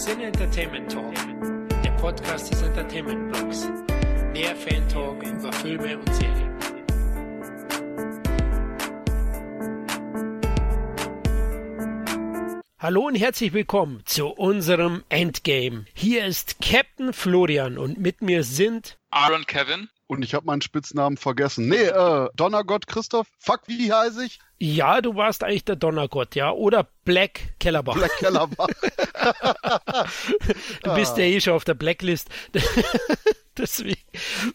Sin Entertainment Talk, der Podcast des Entertainment Blogs. Der Fan Talk über Filme und Serien. Hallo und herzlich willkommen zu unserem Endgame. Hier ist Captain Florian und mit mir sind Aaron Kevin. Und ich habe meinen Spitznamen vergessen. Nee, äh, Donnergott Christoph. Fuck, wie heiße ich? Ja, du warst eigentlich der Donnergott, ja. Oder Black Kellerbach. Black Kellerbach. du bist ja eh schon auf der Blacklist. Deswegen.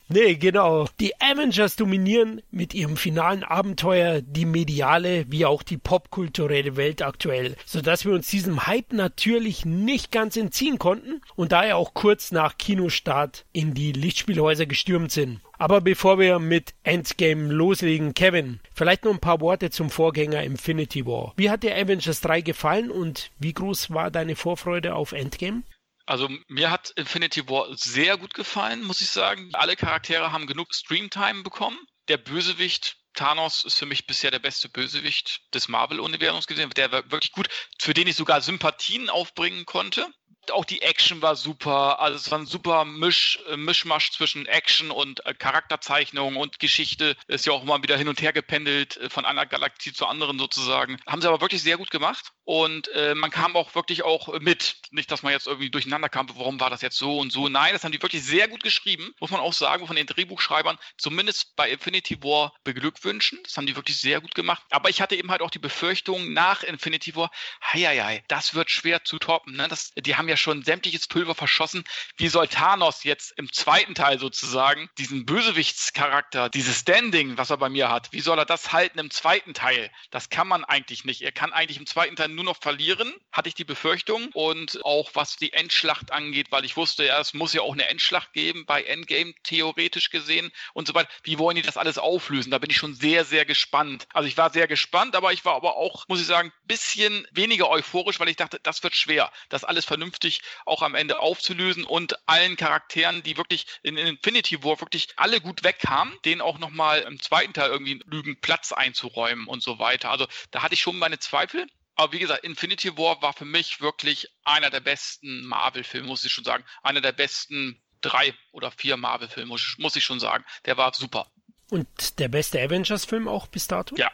Nee, genau. Die Avengers dominieren mit ihrem finalen Abenteuer die mediale wie auch die popkulturelle Welt aktuell, sodass wir uns diesem Hype natürlich nicht ganz entziehen konnten und daher auch kurz nach Kinostart in die Lichtspielhäuser gestürmt sind. Aber bevor wir mit Endgame loslegen, Kevin, vielleicht noch ein paar Worte zum Vorgänger Infinity War. Wie hat dir Avengers 3 gefallen und wie groß war deine Vorfreude auf Endgame? Also mir hat Infinity War sehr gut gefallen, muss ich sagen. Alle Charaktere haben genug Streamtime bekommen. Der Bösewicht Thanos ist für mich bisher der beste Bösewicht des Marvel-Universums gewesen. Der war wirklich gut, für den ich sogar Sympathien aufbringen konnte auch die Action war super. Also es war ein super Misch, äh, Mischmasch zwischen Action und äh, Charakterzeichnung und Geschichte. Ist ja auch immer wieder hin und her gependelt äh, von einer Galaxie zur anderen sozusagen. Haben sie aber wirklich sehr gut gemacht. Und äh, man kam auch wirklich auch mit. Nicht, dass man jetzt irgendwie durcheinander kam, warum war das jetzt so und so. Nein, das haben die wirklich sehr gut geschrieben. Muss man auch sagen, von den Drehbuchschreibern, zumindest bei Infinity War beglückwünschen. Das haben die wirklich sehr gut gemacht. Aber ich hatte eben halt auch die Befürchtung nach Infinity War, hei, hei, hei das wird schwer zu toppen. Ne? Das, die haben ja schon sämtliches Pulver verschossen. Wie soll Thanos jetzt im zweiten Teil sozusagen diesen Bösewichtscharakter, dieses Standing, was er bei mir hat, wie soll er das halten im zweiten Teil? Das kann man eigentlich nicht. Er kann eigentlich im zweiten Teil nur noch verlieren, hatte ich die Befürchtung. Und auch was die Endschlacht angeht, weil ich wusste, ja, es muss ja auch eine Endschlacht geben bei Endgame theoretisch gesehen und so weiter. Wie wollen die das alles auflösen? Da bin ich schon sehr, sehr gespannt. Also ich war sehr gespannt, aber ich war aber auch, muss ich sagen, bisschen weniger euphorisch, weil ich dachte, das wird schwer, das alles vernünftig auch am Ende aufzulösen und allen Charakteren, die wirklich in Infinity War wirklich alle gut wegkamen, denen auch nochmal im zweiten Teil irgendwie lügen Platz einzuräumen und so weiter. Also da hatte ich schon meine Zweifel. Aber wie gesagt, Infinity War war für mich wirklich einer der besten Marvel-Filme, muss ich schon sagen. Einer der besten drei oder vier Marvel-Filme, muss ich schon sagen. Der war super. Und der beste Avengers-Film auch bis dato? Ja,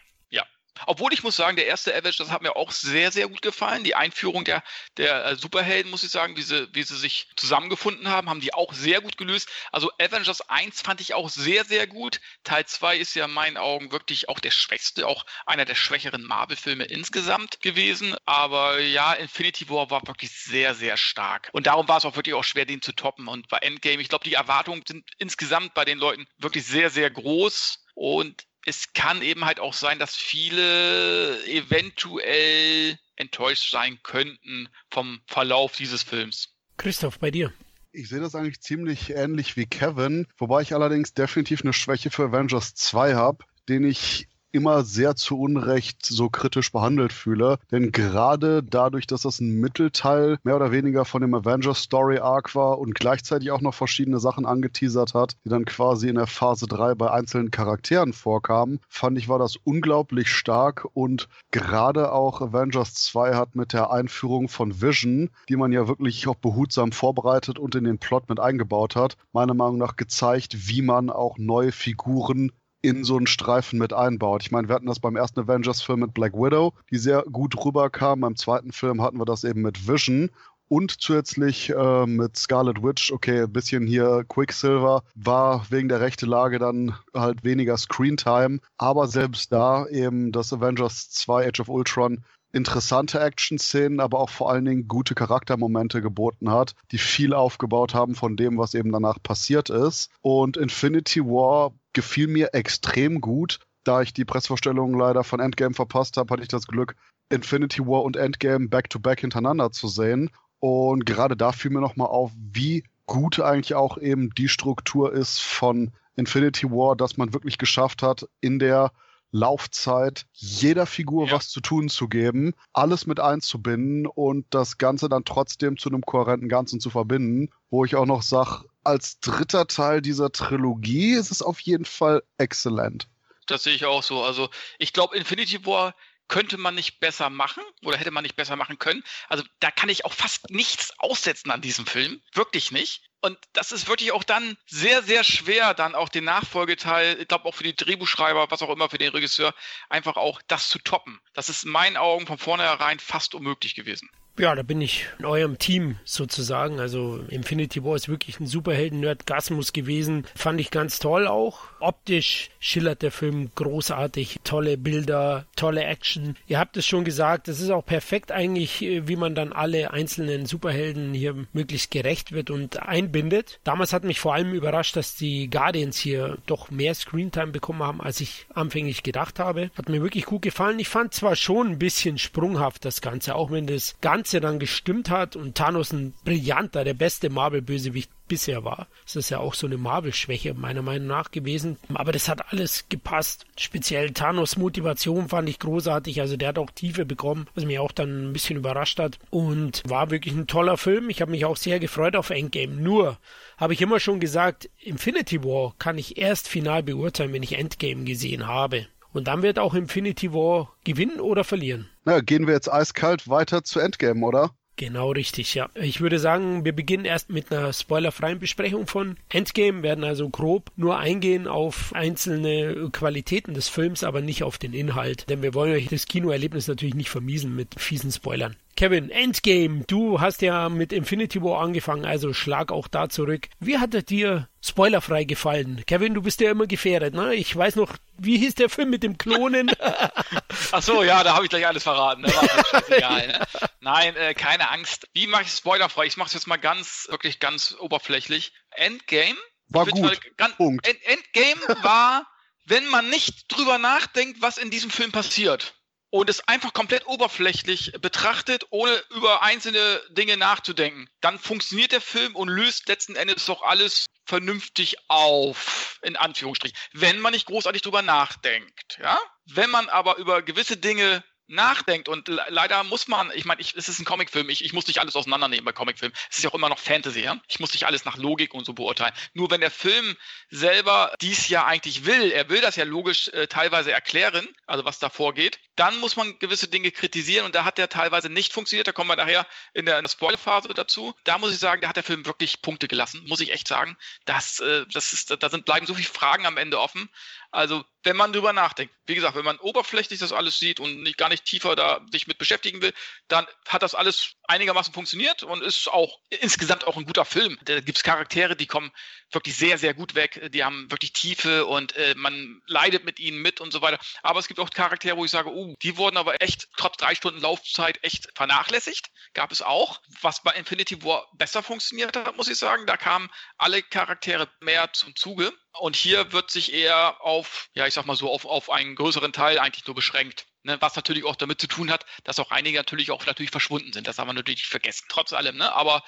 obwohl ich muss sagen, der erste Avengers das hat mir auch sehr, sehr gut gefallen. Die Einführung der, der äh, Superhelden, muss ich sagen, wie sie, wie sie sich zusammengefunden haben, haben die auch sehr gut gelöst. Also Avengers 1 fand ich auch sehr, sehr gut. Teil 2 ist ja in meinen Augen wirklich auch der schwächste, auch einer der schwächeren Marvel-Filme insgesamt gewesen. Aber ja, Infinity War war wirklich sehr, sehr stark. Und darum war es auch wirklich auch schwer, den zu toppen. Und bei Endgame, ich glaube, die Erwartungen sind insgesamt bei den Leuten wirklich sehr, sehr groß. Und es kann eben halt auch sein, dass viele eventuell enttäuscht sein könnten vom Verlauf dieses Films. Christoph, bei dir. Ich sehe das eigentlich ziemlich ähnlich wie Kevin, wobei ich allerdings definitiv eine Schwäche für Avengers 2 habe, den ich immer sehr zu Unrecht so kritisch behandelt fühle. Denn gerade dadurch, dass das ein Mittelteil mehr oder weniger von dem Avengers Story Arc war und gleichzeitig auch noch verschiedene Sachen angeteasert hat, die dann quasi in der Phase 3 bei einzelnen Charakteren vorkamen, fand ich, war das unglaublich stark und gerade auch Avengers 2 hat mit der Einführung von Vision, die man ja wirklich auch behutsam vorbereitet und in den Plot mit eingebaut hat, meiner Meinung nach gezeigt, wie man auch neue Figuren in so einen Streifen mit einbaut. Ich meine, wir hatten das beim ersten Avengers-Film mit Black Widow, die sehr gut rüberkam. Beim zweiten Film hatten wir das eben mit Vision und zusätzlich äh, mit Scarlet Witch, okay, ein bisschen hier Quicksilver, war wegen der rechten Lage dann halt weniger Screentime, aber selbst da eben das Avengers 2 Age of Ultron interessante Action-Szenen, aber auch vor allen Dingen gute Charaktermomente geboten hat, die viel aufgebaut haben von dem, was eben danach passiert ist. Und Infinity War gefiel mir extrem gut. Da ich die Pressvorstellungen leider von Endgame verpasst habe, hatte ich das Glück, Infinity War und Endgame back-to-back -back hintereinander zu sehen. Und gerade da fiel mir nochmal auf, wie gut eigentlich auch eben die Struktur ist von Infinity War, dass man wirklich geschafft hat, in der Laufzeit jeder Figur ja. was zu tun zu geben, alles mit einzubinden und das Ganze dann trotzdem zu einem kohärenten Ganzen zu verbinden, wo ich auch noch sage, als dritter Teil dieser Trilogie ist es auf jeden Fall exzellent. Das sehe ich auch so. Also ich glaube, Infinity War könnte man nicht besser machen oder hätte man nicht besser machen können. Also da kann ich auch fast nichts aussetzen an diesem Film. Wirklich nicht. Und das ist wirklich auch dann sehr, sehr schwer, dann auch den Nachfolgeteil, ich glaube auch für die Drehbuchschreiber, was auch immer, für den Regisseur, einfach auch das zu toppen. Das ist in meinen Augen von vornherein fast unmöglich gewesen. Ja, da bin ich in eurem Team sozusagen. Also Infinity War ist wirklich ein Superhelden-Nerd-Gasmus gewesen. Fand ich ganz toll auch. Optisch schillert der Film großartig. Tolle Bilder, tolle Action. Ihr habt es schon gesagt, das ist auch perfekt eigentlich, äh, wie man dann alle einzelnen Superhelden hier möglichst gerecht wird und einbindet. Damals hat mich vor allem überrascht, dass die Guardians hier doch mehr Screentime bekommen haben, als ich anfänglich gedacht habe. Hat mir wirklich gut gefallen. Ich fand zwar schon ein bisschen sprunghaft das Ganze, auch wenn das ganz Ganze dann gestimmt hat und Thanos ein brillanter, der beste Marvel-Bösewicht bisher war. Das ist ja auch so eine Marvel-Schwäche meiner Meinung nach gewesen. Aber das hat alles gepasst. Speziell Thanos Motivation fand ich großartig. Also der hat auch Tiefe bekommen, was mich auch dann ein bisschen überrascht hat. Und war wirklich ein toller Film. Ich habe mich auch sehr gefreut auf Endgame. Nur habe ich immer schon gesagt, Infinity War kann ich erst final beurteilen, wenn ich Endgame gesehen habe. Und dann wird auch Infinity War gewinnen oder verlieren. Na, gehen wir jetzt eiskalt weiter zu Endgame, oder? Genau richtig, ja. Ich würde sagen, wir beginnen erst mit einer spoilerfreien Besprechung von Endgame, werden also grob nur eingehen auf einzelne Qualitäten des Films, aber nicht auf den Inhalt, denn wir wollen euch das Kinoerlebnis natürlich nicht vermiesen mit fiesen Spoilern. Kevin, Endgame, du hast ja mit Infinity War angefangen, also schlag auch da zurück. Wie hat er dir spoilerfrei gefallen? Kevin, du bist ja immer gefährdet, ne? Ich weiß noch, wie hieß der Film mit dem Klonen? Ach so, ja, da habe ich gleich alles verraten. Ne? War ne? Nein, äh, keine Angst. Wie mache ich spoilerfrei? Ich mache es jetzt mal ganz, wirklich ganz oberflächlich. Endgame war gut. Mal, ganz, Punkt. End, Endgame war, wenn man nicht drüber nachdenkt, was in diesem Film passiert und es einfach komplett oberflächlich betrachtet, ohne über einzelne Dinge nachzudenken, dann funktioniert der Film und löst letzten Endes doch alles vernünftig auf, in Anführungsstrichen, wenn man nicht großartig drüber nachdenkt, ja? Wenn man aber über gewisse Dinge nachdenkt und leider muss man, ich meine, es ist ein Comicfilm, ich, ich muss nicht alles auseinandernehmen bei Comicfilmen. Es ist ja auch immer noch Fantasy, ja? Ich muss nicht alles nach Logik und so beurteilen. Nur wenn der Film selber dies ja eigentlich will, er will das ja logisch äh, teilweise erklären, also was da vorgeht, dann muss man gewisse Dinge kritisieren und da hat der teilweise nicht funktioniert. Da kommen wir nachher in der, in der Spoilerphase dazu. Da muss ich sagen, da hat der Film wirklich Punkte gelassen, muss ich echt sagen. Das, äh, das ist, da sind, bleiben so viele Fragen am Ende offen. Also, wenn man drüber nachdenkt, wie gesagt, wenn man oberflächlich das alles sieht und nicht gar nicht tiefer da sich mit beschäftigen will, dann hat das alles einigermaßen funktioniert und ist auch insgesamt auch ein guter Film. Da gibt es Charaktere, die kommen wirklich sehr, sehr gut weg. Die haben wirklich Tiefe und äh, man leidet mit ihnen mit und so weiter. Aber es gibt auch Charaktere, wo ich sage, uh, die wurden aber echt trotz drei Stunden Laufzeit echt vernachlässigt. Gab es auch. Was bei Infinity War besser funktioniert hat, muss ich sagen. Da kamen alle Charaktere mehr zum Zuge. Und hier wird sich eher auf, ja, ich sag mal so, auf, auf einen größeren Teil eigentlich nur beschränkt. Ne, was natürlich auch damit zu tun hat, dass auch einige natürlich auch natürlich verschwunden sind. Das haben wir natürlich vergessen, trotz allem. Ne? Aber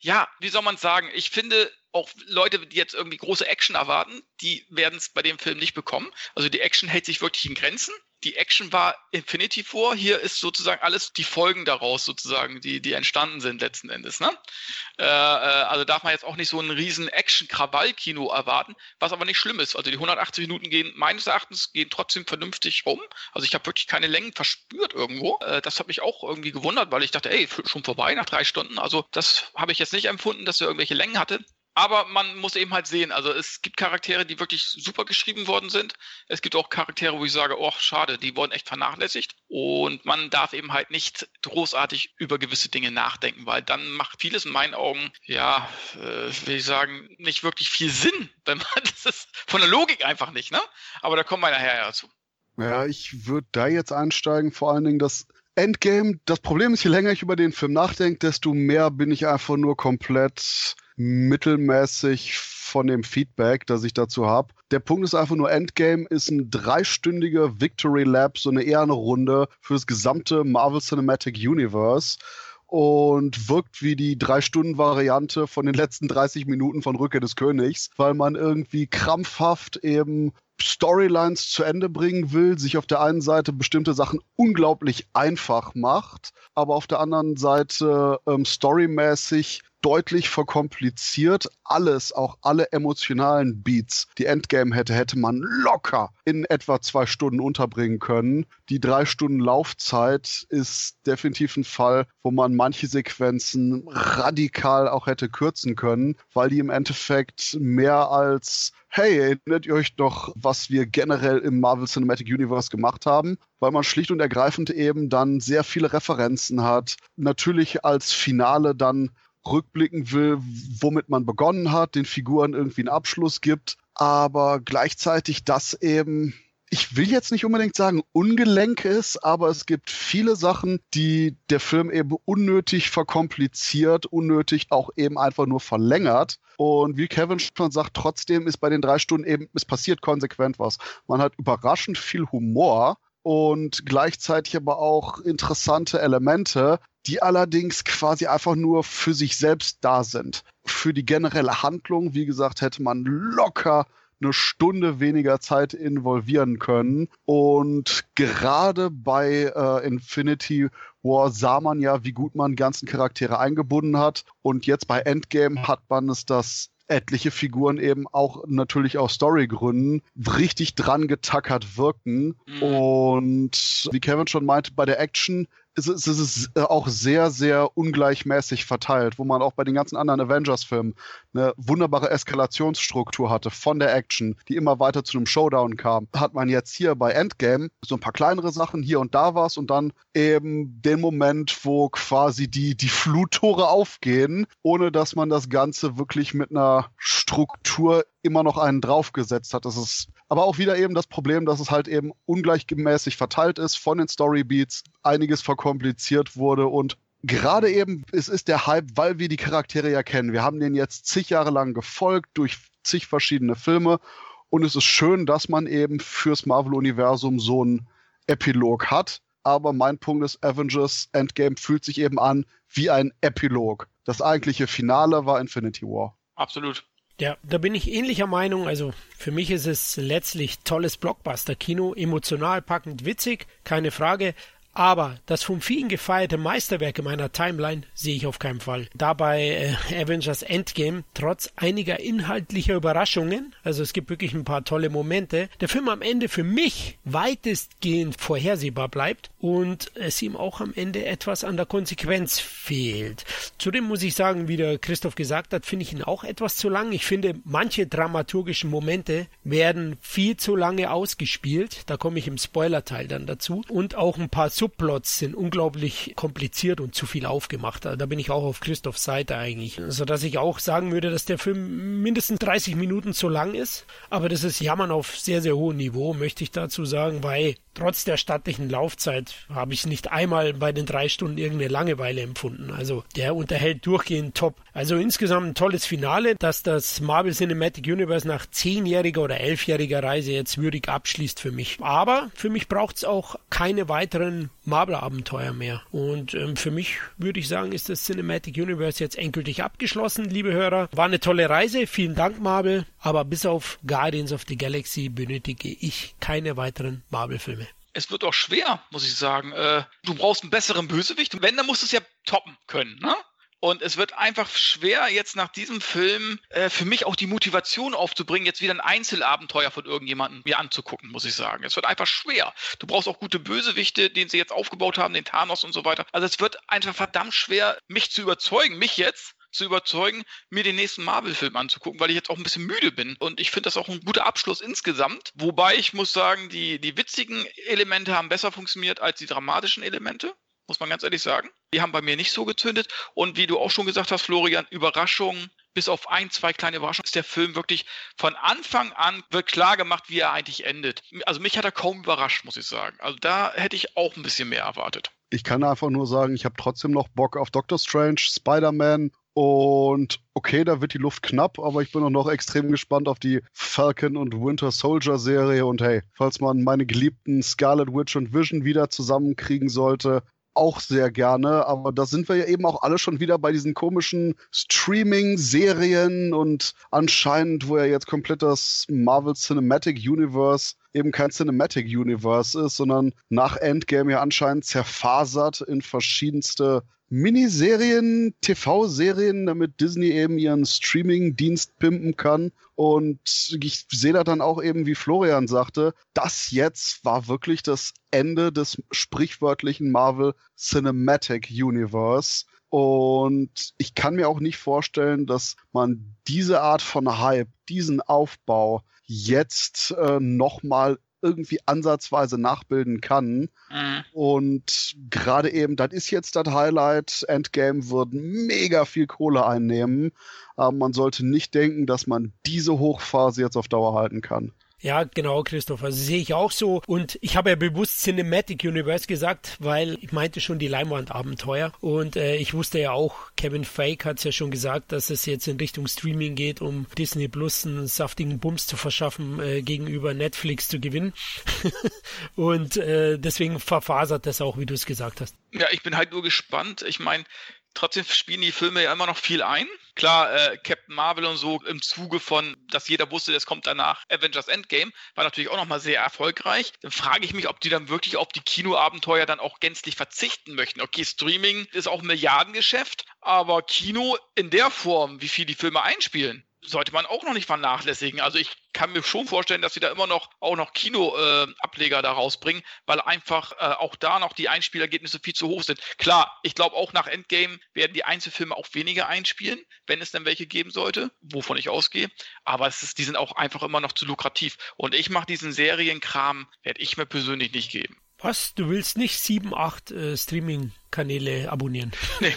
ja, wie soll man sagen? Ich finde, auch Leute, die jetzt irgendwie große Action erwarten, die werden es bei dem Film nicht bekommen. Also die Action hält sich wirklich in Grenzen die Action war Infinity vor. Hier ist sozusagen alles die Folgen daraus sozusagen, die, die entstanden sind letzten Endes. Ne? Äh, äh, also darf man jetzt auch nicht so einen riesen Action-Krawall-Kino erwarten, was aber nicht schlimm ist. Also die 180 Minuten gehen meines Erachtens gehen trotzdem vernünftig rum. Also ich habe wirklich keine Längen verspürt irgendwo. Äh, das hat mich auch irgendwie gewundert, weil ich dachte, ey, schon vorbei nach drei Stunden. Also das habe ich jetzt nicht empfunden, dass er irgendwelche Längen hatte. Aber man muss eben halt sehen, also es gibt Charaktere, die wirklich super geschrieben worden sind. Es gibt auch Charaktere, wo ich sage, oh, schade, die wurden echt vernachlässigt. Und man darf eben halt nicht großartig über gewisse Dinge nachdenken, weil dann macht vieles in meinen Augen, ja, äh, will ich sagen, nicht wirklich viel Sinn. Wenn man, das ist von der Logik einfach nicht, ne? Aber da kommen wir nachher ja dazu. Ja, ich würde da jetzt einsteigen, vor allen Dingen das Endgame. Das Problem ist, je länger ich über den Film nachdenke, desto mehr bin ich einfach nur komplett mittelmäßig von dem Feedback, das ich dazu habe. Der Punkt ist einfach nur, Endgame ist ein dreistündiger Victory Lab, so eine Ehrenrunde für das gesamte Marvel Cinematic Universe und wirkt wie die Drei-Stunden-Variante von den letzten 30 Minuten von Rückkehr des Königs, weil man irgendwie krampfhaft eben Storylines zu Ende bringen will, sich auf der einen Seite bestimmte Sachen unglaublich einfach macht, aber auf der anderen Seite ähm, storymäßig deutlich verkompliziert. Alles, auch alle emotionalen Beats, die Endgame hätte, hätte man locker in etwa zwei Stunden unterbringen können. Die drei Stunden Laufzeit ist definitiv ein Fall, wo man manche Sequenzen radikal auch hätte kürzen können, weil die im Endeffekt mehr als hey, erinnert ihr euch doch, was wir generell im Marvel Cinematic Universe gemacht haben? Weil man schlicht und ergreifend eben dann sehr viele Referenzen hat. Natürlich als Finale dann rückblicken will, womit man begonnen hat, den Figuren irgendwie einen Abschluss gibt, aber gleichzeitig das eben ich will jetzt nicht unbedingt sagen ungelenk ist, aber es gibt viele Sachen, die der Film eben unnötig verkompliziert, unnötig auch eben einfach nur verlängert. Und wie Kevin schon sagt, trotzdem ist bei den drei Stunden eben, es passiert konsequent was. Man hat überraschend viel Humor und gleichzeitig aber auch interessante Elemente, die allerdings quasi einfach nur für sich selbst da sind. Für die generelle Handlung, wie gesagt, hätte man locker eine Stunde weniger Zeit involvieren können. Und gerade bei äh, Infinity War sah man ja, wie gut man ganzen Charaktere eingebunden hat. Und jetzt bei Endgame hat man es das etliche Figuren eben auch natürlich aus Storygründen richtig dran getackert wirken. Mhm. Und wie Kevin schon meinte, bei der Action es ist, es ist äh, auch sehr, sehr ungleichmäßig verteilt, wo man auch bei den ganzen anderen Avengers-Filmen eine wunderbare Eskalationsstruktur hatte von der Action, die immer weiter zu einem Showdown kam. Hat man jetzt hier bei Endgame so ein paar kleinere Sachen hier und da was und dann eben den Moment, wo quasi die, die Fluttore aufgehen, ohne dass man das Ganze wirklich mit einer Struktur immer noch einen draufgesetzt hat. Das ist aber auch wieder eben das Problem, dass es halt eben ungleichmäßig verteilt ist von den Storybeats, einiges verkompliziert wurde und gerade eben, es ist der Hype, weil wir die Charaktere ja kennen. Wir haben den jetzt zig Jahre lang gefolgt durch zig verschiedene Filme und es ist schön, dass man eben fürs Marvel-Universum so einen Epilog hat. Aber mein Punkt ist, Avengers Endgame fühlt sich eben an wie ein Epilog. Das eigentliche Finale war Infinity War. Absolut. Ja, da bin ich ähnlicher Meinung. Also für mich ist es letztlich tolles Blockbuster-Kino, emotional packend, witzig, keine Frage. Aber das von vielen gefeierte Meisterwerk in meiner Timeline sehe ich auf keinen Fall. Dabei äh, Avengers Endgame, trotz einiger inhaltlicher Überraschungen, also es gibt wirklich ein paar tolle Momente, der Film am Ende für mich weitestgehend vorhersehbar bleibt und es ihm auch am Ende etwas an der Konsequenz fehlt. Zudem muss ich sagen, wie der Christoph gesagt hat, finde ich ihn auch etwas zu lang. Ich finde, manche dramaturgischen Momente werden viel zu lange ausgespielt. Da komme ich im Spoilerteil dann dazu. Und auch ein paar Subplots sind unglaublich kompliziert und zu viel aufgemacht. Da bin ich auch auf Christophs Seite eigentlich. So dass ich auch sagen würde, dass der Film mindestens 30 Minuten zu lang ist. Aber das ist Jammern auf sehr, sehr hohem Niveau, möchte ich dazu sagen, weil trotz der stattlichen Laufzeit habe ich nicht einmal bei den drei Stunden irgendeine Langeweile empfunden. Also der unterhält durchgehend top. Also insgesamt ein tolles Finale, dass das Marvel Cinematic Universe nach zehnjähriger oder elfjähriger Reise jetzt würdig abschließt für mich. Aber für mich braucht es auch keine weiteren Marvel-Abenteuer mehr. Und ähm, für mich würde ich sagen, ist das Cinematic Universe jetzt endgültig abgeschlossen, liebe Hörer. War eine tolle Reise. Vielen Dank, Marvel. Aber bis auf Guardians of the Galaxy benötige ich keine weiteren Marvel-Filme es wird auch schwer, muss ich sagen. Äh, du brauchst einen besseren Bösewicht. Wenn, dann musst du es ja toppen können, ne? Und es wird einfach schwer, jetzt nach diesem Film äh, für mich auch die Motivation aufzubringen, jetzt wieder ein Einzelabenteuer von irgendjemandem mir anzugucken, muss ich sagen. Es wird einfach schwer. Du brauchst auch gute Bösewichte, den sie jetzt aufgebaut haben, den Thanos und so weiter. Also es wird einfach verdammt schwer, mich zu überzeugen, mich jetzt zu überzeugen, mir den nächsten Marvel-Film anzugucken, weil ich jetzt auch ein bisschen müde bin. Und ich finde das auch ein guter Abschluss insgesamt. Wobei ich muss sagen, die, die witzigen Elemente haben besser funktioniert als die dramatischen Elemente muss man ganz ehrlich sagen. Die haben bei mir nicht so gezündet. Und wie du auch schon gesagt hast, Florian, Überraschungen, bis auf ein, zwei kleine Überraschungen, ist der Film wirklich von Anfang an wird klar gemacht, wie er eigentlich endet. Also mich hat er kaum überrascht, muss ich sagen. Also da hätte ich auch ein bisschen mehr erwartet. Ich kann einfach nur sagen, ich habe trotzdem noch Bock auf Doctor Strange, Spider-Man und okay, da wird die Luft knapp, aber ich bin auch noch extrem gespannt auf die Falcon und Winter Soldier Serie. Und hey, falls man meine geliebten Scarlet Witch und Vision wieder zusammenkriegen sollte, auch sehr gerne, aber da sind wir ja eben auch alle schon wieder bei diesen komischen Streaming-Serien und anscheinend, wo ja jetzt komplett das Marvel Cinematic Universe eben kein Cinematic Universe ist, sondern nach Endgame ja anscheinend zerfasert in verschiedenste Miniserien, TV-Serien, damit Disney eben ihren Streaming-Dienst pimpen kann. Und ich sehe da dann auch eben, wie Florian sagte, das jetzt war wirklich das Ende des sprichwörtlichen Marvel Cinematic Universe. Und ich kann mir auch nicht vorstellen, dass man diese Art von Hype, diesen Aufbau jetzt äh, nochmal irgendwie ansatzweise nachbilden kann. Mhm. Und gerade eben, das ist jetzt das Highlight. Endgame wird mega viel Kohle einnehmen. Aber man sollte nicht denken, dass man diese Hochphase jetzt auf Dauer halten kann. Ja, genau, Christopher. Also sehe ich auch so. Und ich habe ja bewusst Cinematic Universe gesagt, weil ich meinte schon die Leinwandabenteuer. Und äh, ich wusste ja auch, Kevin Fake hat es ja schon gesagt, dass es jetzt in Richtung Streaming geht, um Disney Plus einen saftigen Bums zu verschaffen, äh, gegenüber Netflix zu gewinnen. und äh, deswegen verfasert das auch, wie du es gesagt hast. Ja, ich bin halt nur gespannt. Ich meine, Trotzdem spielen die Filme ja immer noch viel ein. Klar, äh, Marvel und so im Zuge von, dass jeder wusste, es kommt danach Avengers Endgame, war natürlich auch nochmal sehr erfolgreich. Dann frage ich mich, ob die dann wirklich auf die Kinoabenteuer dann auch gänzlich verzichten möchten. Okay, Streaming ist auch ein Milliardengeschäft, aber Kino in der Form, wie viel die Filme einspielen, sollte man auch noch nicht vernachlässigen. Also ich kann mir schon vorstellen, dass sie da immer noch auch noch Kinoableger äh, da rausbringen, weil einfach äh, auch da noch die Einspielergebnisse viel zu hoch sind. Klar, ich glaube auch nach Endgame werden die Einzelfilme auch weniger einspielen, wenn es denn welche geben sollte, wovon ich ausgehe. Aber es ist, die sind auch einfach immer noch zu lukrativ. Und ich mache diesen Serienkram, werde ich mir persönlich nicht geben. Was? Du willst nicht sieben, acht äh, Streaming-Kanäle abonnieren? Nee.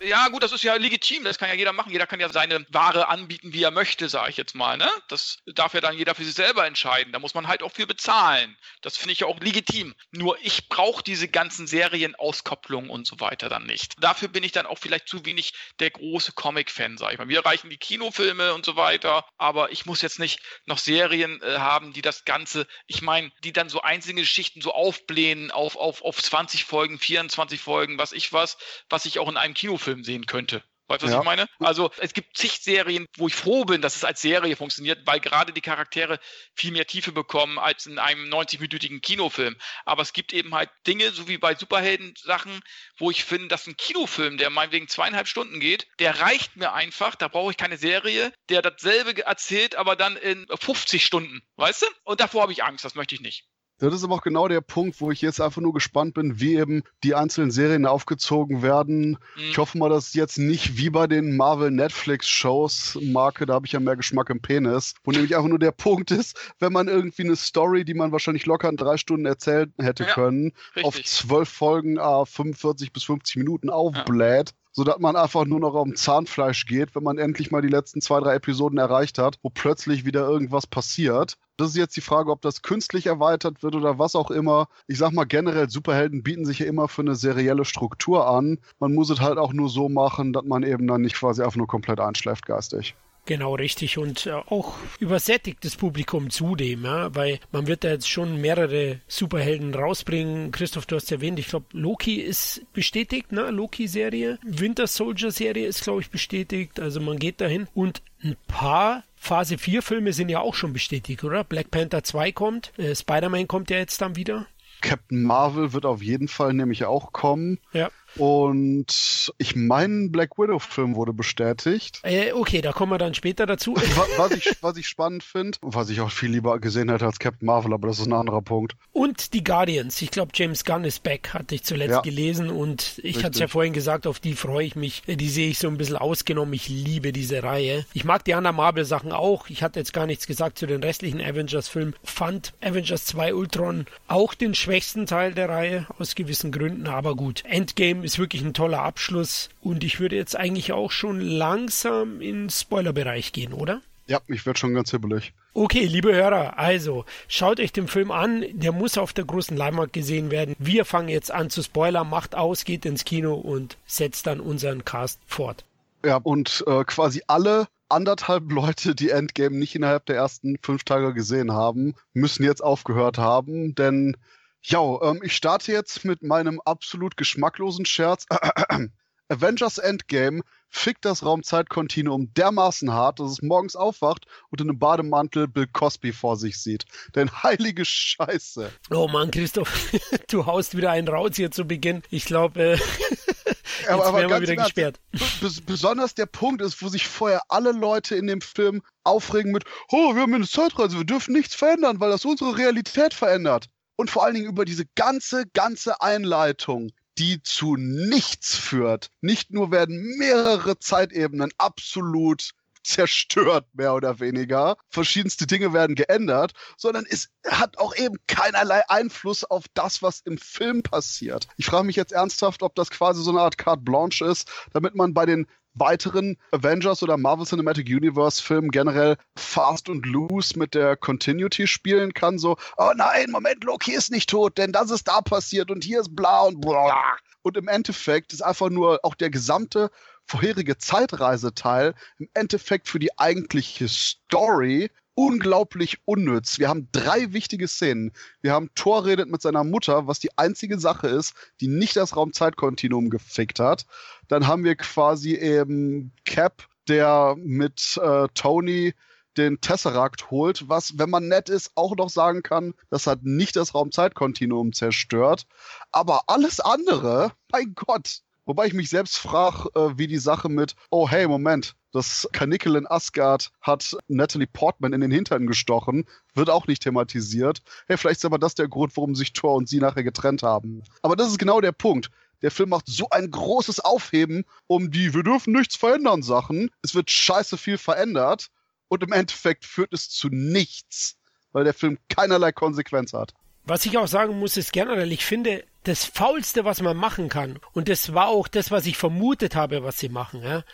Ja, gut, das ist ja legitim, das kann ja jeder machen. Jeder kann ja seine Ware anbieten, wie er möchte, sage ich jetzt mal. Ne? Das darf ja dann jeder für sich selber entscheiden. Da muss man halt auch viel bezahlen. Das finde ich ja auch legitim. Nur ich brauche diese ganzen Serienauskopplungen und so weiter dann nicht. Dafür bin ich dann auch vielleicht zu wenig der große Comic-Fan, sage ich mal. Wir reichen die Kinofilme und so weiter, aber ich muss jetzt nicht noch Serien äh, haben, die das Ganze, ich meine, die dann so einzelne Geschichten so aufblähen auf, auf, auf 20 Folgen, 24 Folgen, was ich was, was ich auch in einem Kinofilm Film sehen könnte. Weißt du, was ja. ich meine? Also es gibt zig Serien, wo ich froh bin, dass es als Serie funktioniert, weil gerade die Charaktere viel mehr Tiefe bekommen als in einem 90-minütigen Kinofilm. Aber es gibt eben halt Dinge, so wie bei Superhelden-Sachen, wo ich finde, dass ein Kinofilm, der meinetwegen zweieinhalb Stunden geht, der reicht mir einfach. Da brauche ich keine Serie, der dasselbe erzählt, aber dann in 50 Stunden. Weißt du? Und davor habe ich Angst, das möchte ich nicht. Das ist aber auch genau der Punkt, wo ich jetzt einfach nur gespannt bin, wie eben die einzelnen Serien aufgezogen werden. Mhm. Ich hoffe mal, dass jetzt nicht wie bei den Marvel Netflix Shows Marke, da habe ich ja mehr Geschmack im Penis, wo nämlich einfach nur der Punkt ist, wenn man irgendwie eine Story, die man wahrscheinlich locker in drei Stunden erzählen hätte ja, können, richtig. auf zwölf Folgen, ah, 45 bis 50 Minuten aufbläht. Ja sodass man einfach nur noch um Zahnfleisch geht, wenn man endlich mal die letzten zwei, drei Episoden erreicht hat, wo plötzlich wieder irgendwas passiert. Das ist jetzt die Frage, ob das künstlich erweitert wird oder was auch immer. Ich sag mal generell, Superhelden bieten sich ja immer für eine serielle Struktur an. Man muss es halt auch nur so machen, dass man eben dann nicht quasi einfach nur komplett einschläft geistig. Genau, richtig. Und äh, auch übersättigtes Publikum zudem, ja, weil man wird da jetzt schon mehrere Superhelden rausbringen. Christoph, du hast erwähnt, ich glaube, Loki ist bestätigt, ne? Loki-Serie. Winter Soldier-Serie ist, glaube ich, bestätigt. Also man geht dahin. Und ein paar Phase 4 Filme sind ja auch schon bestätigt, oder? Black Panther 2 kommt, äh, Spider-Man kommt ja jetzt dann wieder. Captain Marvel wird auf jeden Fall nämlich auch kommen. Ja. Und ich meine, Black Widow-Film wurde bestätigt. Äh, okay, da kommen wir dann später dazu. was, ich, was ich spannend finde, was ich auch viel lieber gesehen hätte als Captain Marvel, aber das ist ein anderer Punkt. Und die Guardians. Ich glaube, James Gunn ist back, hatte ich zuletzt ja. gelesen. Und ich hatte es ja vorhin gesagt, auf die freue ich mich. Die sehe ich so ein bisschen ausgenommen. Ich liebe diese Reihe. Ich mag die anderen Marvel-Sachen auch. Ich hatte jetzt gar nichts gesagt zu den restlichen Avengers-Filmen. Fand Avengers 2 Ultron auch den schwächsten Teil der Reihe, aus gewissen Gründen. Aber gut, Endgame ist wirklich ein toller Abschluss und ich würde jetzt eigentlich auch schon langsam in Spoilerbereich gehen, oder? Ja, ich werde schon ganz hibbelig. Okay, liebe Hörer, also schaut euch den Film an. Der muss auf der großen Leinwand gesehen werden. Wir fangen jetzt an zu spoilern. Macht aus, geht ins Kino und setzt dann unseren Cast fort. Ja, und äh, quasi alle anderthalb Leute, die Endgame nicht innerhalb der ersten fünf Tage gesehen haben, müssen jetzt aufgehört haben, denn ja, ähm, ich starte jetzt mit meinem absolut geschmacklosen Scherz. Avengers Endgame fickt das Raumzeitkontinuum dermaßen hart, dass es morgens aufwacht und in einem Bademantel Bill Cosby vor sich sieht. Denn heilige Scheiße. Oh Mann, Christoph, du haust wieder einen raus hier zu Beginn. Ich glaube, äh, jetzt aber, aber wir wieder Ernst, gesperrt. Bes besonders der Punkt ist, wo sich vorher alle Leute in dem Film aufregen mit, oh, wir haben eine Zeitreise, wir dürfen nichts verändern, weil das unsere Realität verändert. Und vor allen Dingen über diese ganze, ganze Einleitung, die zu nichts führt. Nicht nur werden mehrere Zeitebenen absolut zerstört, mehr oder weniger. Verschiedenste Dinge werden geändert, sondern es hat auch eben keinerlei Einfluss auf das, was im Film passiert. Ich frage mich jetzt ernsthaft, ob das quasi so eine Art Carte Blanche ist, damit man bei den weiteren Avengers oder Marvel Cinematic Universe Filmen generell fast und loose mit der Continuity spielen kann. So, oh nein, Moment, Loki ist nicht tot, denn das ist da passiert und hier ist bla und bla. Und im Endeffekt ist einfach nur auch der gesamte vorherige Zeitreiseteil im Endeffekt für die eigentliche Story unglaublich unnütz. Wir haben drei wichtige Szenen. Wir haben Thor redet mit seiner Mutter, was die einzige Sache ist, die nicht das Raumzeitkontinuum gefickt hat. Dann haben wir quasi eben Cap, der mit äh, Tony den Tesseract holt, was, wenn man nett ist, auch noch sagen kann, das hat nicht das Raumzeitkontinuum zerstört. Aber alles andere, mein Gott. Wobei ich mich selbst frage, äh, wie die Sache mit, oh hey, Moment, das Kanickel in Asgard hat Natalie Portman in den Hintern gestochen, wird auch nicht thematisiert. Hey, vielleicht ist aber das der Grund, warum sich Thor und sie nachher getrennt haben. Aber das ist genau der Punkt. Der Film macht so ein großes Aufheben um die Wir dürfen nichts verändern Sachen. Es wird scheiße viel verändert und im Endeffekt führt es zu nichts, weil der Film keinerlei Konsequenz hat. Was ich auch sagen muss, ist generell, ich finde, das Faulste, was man machen kann, und das war auch das, was ich vermutet habe, was sie machen, ja,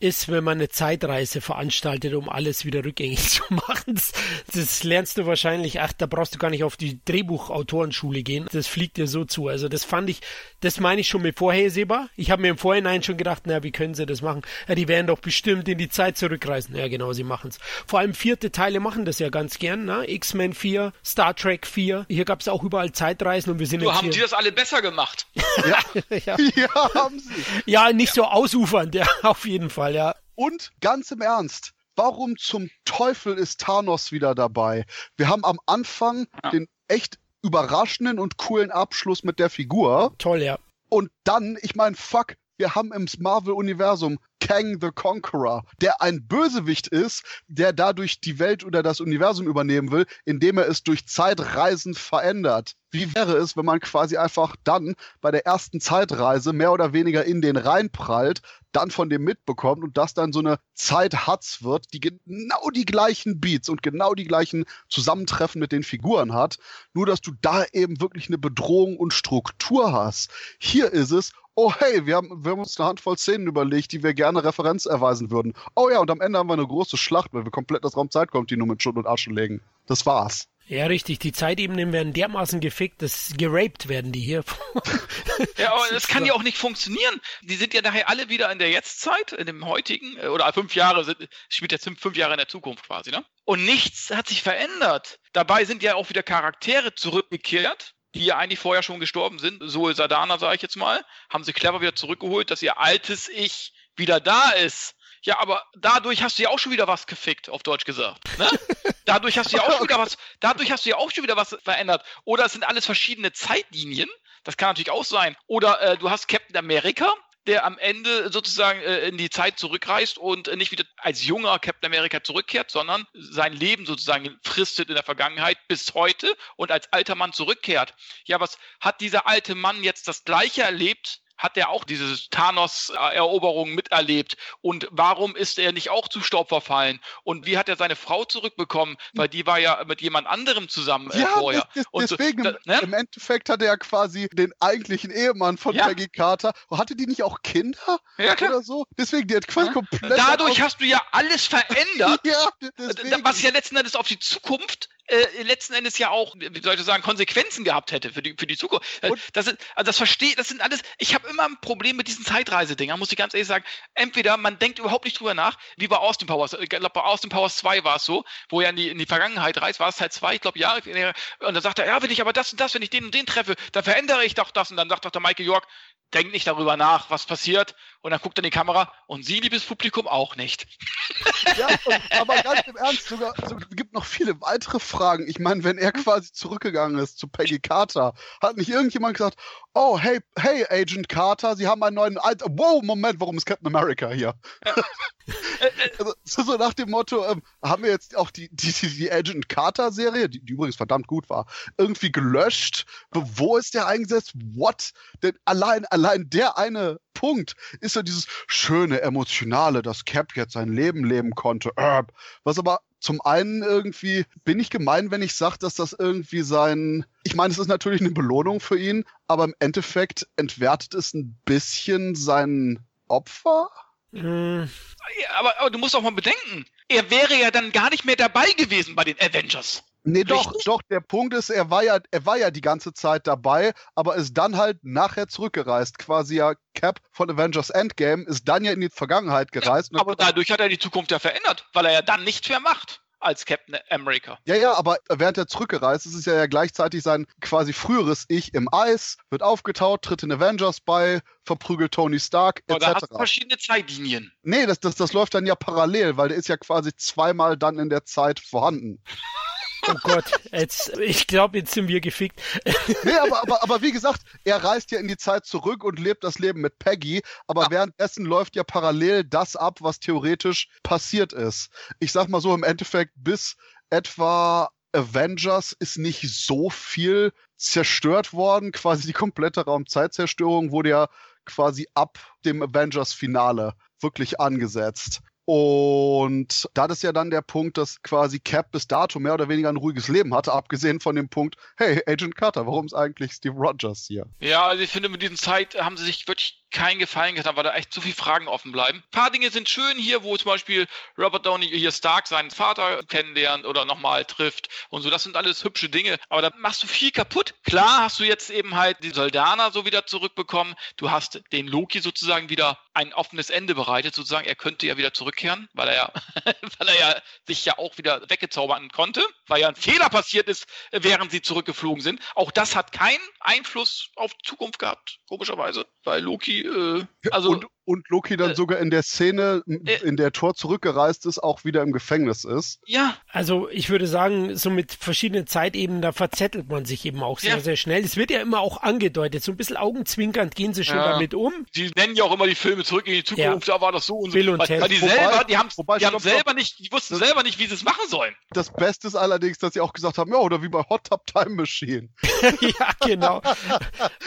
ist, wenn man eine Zeitreise veranstaltet, um alles wieder rückgängig zu machen. Das, das lernst du wahrscheinlich, ach, da brauchst du gar nicht auf die Drehbuchautorenschule gehen. Das fliegt dir so zu. Also das fand ich, das meine ich schon mit vorhersehbar. Ich habe mir im Vorhinein schon gedacht, na, wie können sie das machen? Ja, die werden doch bestimmt in die Zeit zurückreisen. Ja, genau, sie machen's. Vor allem vierte Teile machen das ja ganz gern, ne? X-Men 4, Star Trek 4. Hier gab's auch überall Zeitreisen und wir sind Du jetzt haben hier. die das alle besser gemacht. ja. Ja, haben sie. ja, nicht so ausufernd, ja, auf jeden Fall, ja. Und ganz im Ernst, warum zum Teufel ist Thanos wieder dabei? Wir haben am Anfang Ja. den echt überraschenden und coolen Abschluss mit der Figur. Toll, ja. Und dann, ich meine, fuck, wir haben im Marvel-Universum Kang the Conqueror, der ein Bösewicht ist, der dadurch die Welt oder das Universum übernehmen will, indem er es durch Zeitreisen verändert. Wie wäre es, wenn man quasi einfach dann bei der ersten Zeitreise mehr oder weniger in den reinprallt, dann von dem mitbekommt und das dann so eine Zeit-Hatz wird, die genau die gleichen Beats und genau die gleichen Zusammentreffen mit den Figuren hat, nur dass du da eben wirklich eine Bedrohung und Struktur hast. Hier ist es, oh hey, wir haben, wir haben uns eine Handvoll Szenen überlegt, die wir gerne Referenz erweisen würden. Oh ja, und am Ende haben wir eine große Schlacht, weil wir komplett das Raumzeitkontinuum mit Schutt und Asche legen. Das war's. Ja, richtig. Die Zeitebenen werden dermaßen gefickt, dass geraped werden die hier. Ja, aber das kann ja auch nicht funktionieren. Die sind ja nachher alle wieder in der Jetztzeit, in dem heutigen, äh, oder fünf Jahre sind, spielt jetzt fünf Jahre in der Zukunft quasi, ne? Und nichts hat sich verändert. Dabei sind ja auch wieder Charaktere zurückgekehrt, die ja eigentlich vorher schon gestorben sind. Zoe Sadana, sage ich jetzt mal, haben sie clever wieder zurückgeholt, dass ihr altes Ich wieder da ist. Ja, aber dadurch hast du ja auch schon wieder was gefickt, auf Deutsch gesagt. Ne? Dadurch hast du ja auch schon wieder was, dadurch hast du ja auch schon wieder was verändert. Oder es sind alles verschiedene Zeitlinien. Das kann natürlich auch sein. Oder äh, du hast Captain America, der am Ende sozusagen äh, in die Zeit zurückreist und äh, nicht wieder als junger Captain America zurückkehrt, sondern sein Leben sozusagen fristet in der Vergangenheit bis heute und als alter Mann zurückkehrt. Ja, was hat dieser alte Mann jetzt das gleiche erlebt? Hat er auch diese Thanos-Eroberung miterlebt? Und warum ist er nicht auch zu Staub verfallen? Und wie hat er seine Frau zurückbekommen? Weil die war ja mit jemand anderem zusammen äh, vorher. des- des- Und so- deswegen, da- ne? im Endeffekt hatte er quasi den eigentlichen Ehemann von Ja. Peggy Carter. Hatte die nicht auch Kinder Ja, klar. oder so? Deswegen, die hat quasi Ja. komplett... Dadurch hast du ja alles verändert. Ja, deswegen. was ja letzten Endes auf die Zukunft äh, letzten Endes ja auch, wie soll ich sagen, Konsequenzen gehabt hätte für die, für die Zukunft. Äh, Und- das also das verstehe, das sind alles, ich habe immer ein Problem mit diesen Zeitreisedingern, muss ich ganz ehrlich sagen. Entweder man denkt überhaupt nicht drüber nach, wie bei Austin Powers. Ich glaube, bei Austin Powers 2 war es so, wo er in die, in die Vergangenheit reist, war es Teil 2, ich glaube, ja. Und dann sagt er, ja, wenn ich aber das und das, wenn ich den und den treffe, dann verändere ich doch das. Und dann sagt doch der Michael York, denkt nicht darüber nach, was passiert. Und dann guckt er in die Kamera und Sie, liebes Publikum, auch nicht. Ja, aber ganz im Ernst, sogar, sogar gibt noch viele weitere Fragen. Ich meine, wenn er quasi zurückgegangen ist zu Peggy Carter, hat nicht irgendjemand gesagt, oh, hey, hey, Agent Carter, Sie haben einen neuen, Alter, wow, Moment, warum ist Captain America hier? Ja. also, so nach dem Motto, ähm, haben wir jetzt auch die, die, die Agent Carter Serie, die, die, übrigens verdammt gut war, irgendwie gelöscht? Wo ist der eingesetzt? What? Denn allein, allein der eine Punkt ist ja dieses schöne, emotionale, dass Cap jetzt sein Leben leben konnte. Äh, was aber zum einen irgendwie bin ich gemein, wenn ich sage, dass das irgendwie sein. Ich meine, es ist natürlich eine Belohnung für ihn, aber im Endeffekt entwertet es ein bisschen sein Opfer. Mhm. Aber, aber, du musst auch mal bedenken, er wäre ja dann gar nicht mehr dabei gewesen bei den Avengers. Nee, Richtig? doch, doch, der Punkt ist, er war ja, er war ja die ganze Zeit dabei, aber ist dann halt nachher zurückgereist. Quasi ja Cap von Avengers Endgame ist dann ja in die Vergangenheit gereist. Ja, aber dadurch hat er die Zukunft ja verändert, weil er ja dann nichts mehr macht als Captain America. Ja, ja, aber während er zurückgereist ist, ist er ja gleichzeitig sein quasi früheres Ich im Eis, wird aufgetaut, tritt in Avengers bei, verprügelt Tony Stark, etc. Aber da hast du verschiedene Zeitlinien. Nee, das, das, das läuft dann ja parallel, weil der ist ja quasi zweimal dann in der Zeit vorhanden. Oh Gott, jetzt, ich glaube, jetzt sind wir gefickt. Nee, aber, aber, aber wie gesagt, er reist ja in die Zeit zurück und lebt das Leben mit Peggy, aber ja. währenddessen läuft ja parallel das ab, was theoretisch passiert ist. Ich sag mal so, im Endeffekt bis etwa Avengers ist nicht so viel zerstört worden. Quasi die komplette Raumzeitzerstörung wurde ja quasi ab dem Avengers-Finale wirklich angesetzt. Und da ist ja dann der Punkt, dass quasi Cap bis dato mehr oder weniger ein ruhiges Leben hatte, abgesehen von dem Punkt, hey, Agent Carter, warum ist eigentlich Steve Rogers hier? Ja, also ich finde, mit diesen Zeit haben sie sich wirklich keinen Gefallen getan, weil da echt zu viele Fragen offen bleiben. Ein paar Dinge sind schön hier, wo zum Beispiel Robert Downey hier Stark seinen Vater kennenlernt oder nochmal trifft und so. Das sind alles hübsche Dinge, aber da machst du viel kaputt. Klar hast du jetzt eben halt die Soldaner so wieder zurückbekommen. Du hast den Loki sozusagen wieder ein offenes Ende bereitet, sozusagen. Er könnte ja wieder zurückkehren, weil er ja, weil er ja sich ja auch wieder weggezaubern konnte, weil ja ein Fehler passiert ist, während sie zurückgeflogen sind. Auch das hat keinen Einfluss auf Zukunft gehabt, komischerweise, weil Loki äh, also und, und Loki dann äh, sogar in der Szene, äh, in der Thor zurückgereist ist, auch wieder im Gefängnis ist. Ja. Also ich würde sagen, so mit verschiedenen Zeitebenen, da verzettelt man sich eben auch sehr, ja. sehr schnell. Es wird ja immer auch angedeutet, so ein bisschen augenzwinkernd gehen sie schon ja. damit um. Sie nennen ja auch immer die Filme zurück in die Zukunft, ja. da war das so und so. Bill und weil, weil die wobei, selber, die, haben, wobei, die haben selber nicht, die wussten das, selber nicht, wie sie es machen sollen. Das Beste ist allerdings, dass sie auch gesagt haben, ja, oder wie bei Hot Tub Time Machine. ja, genau.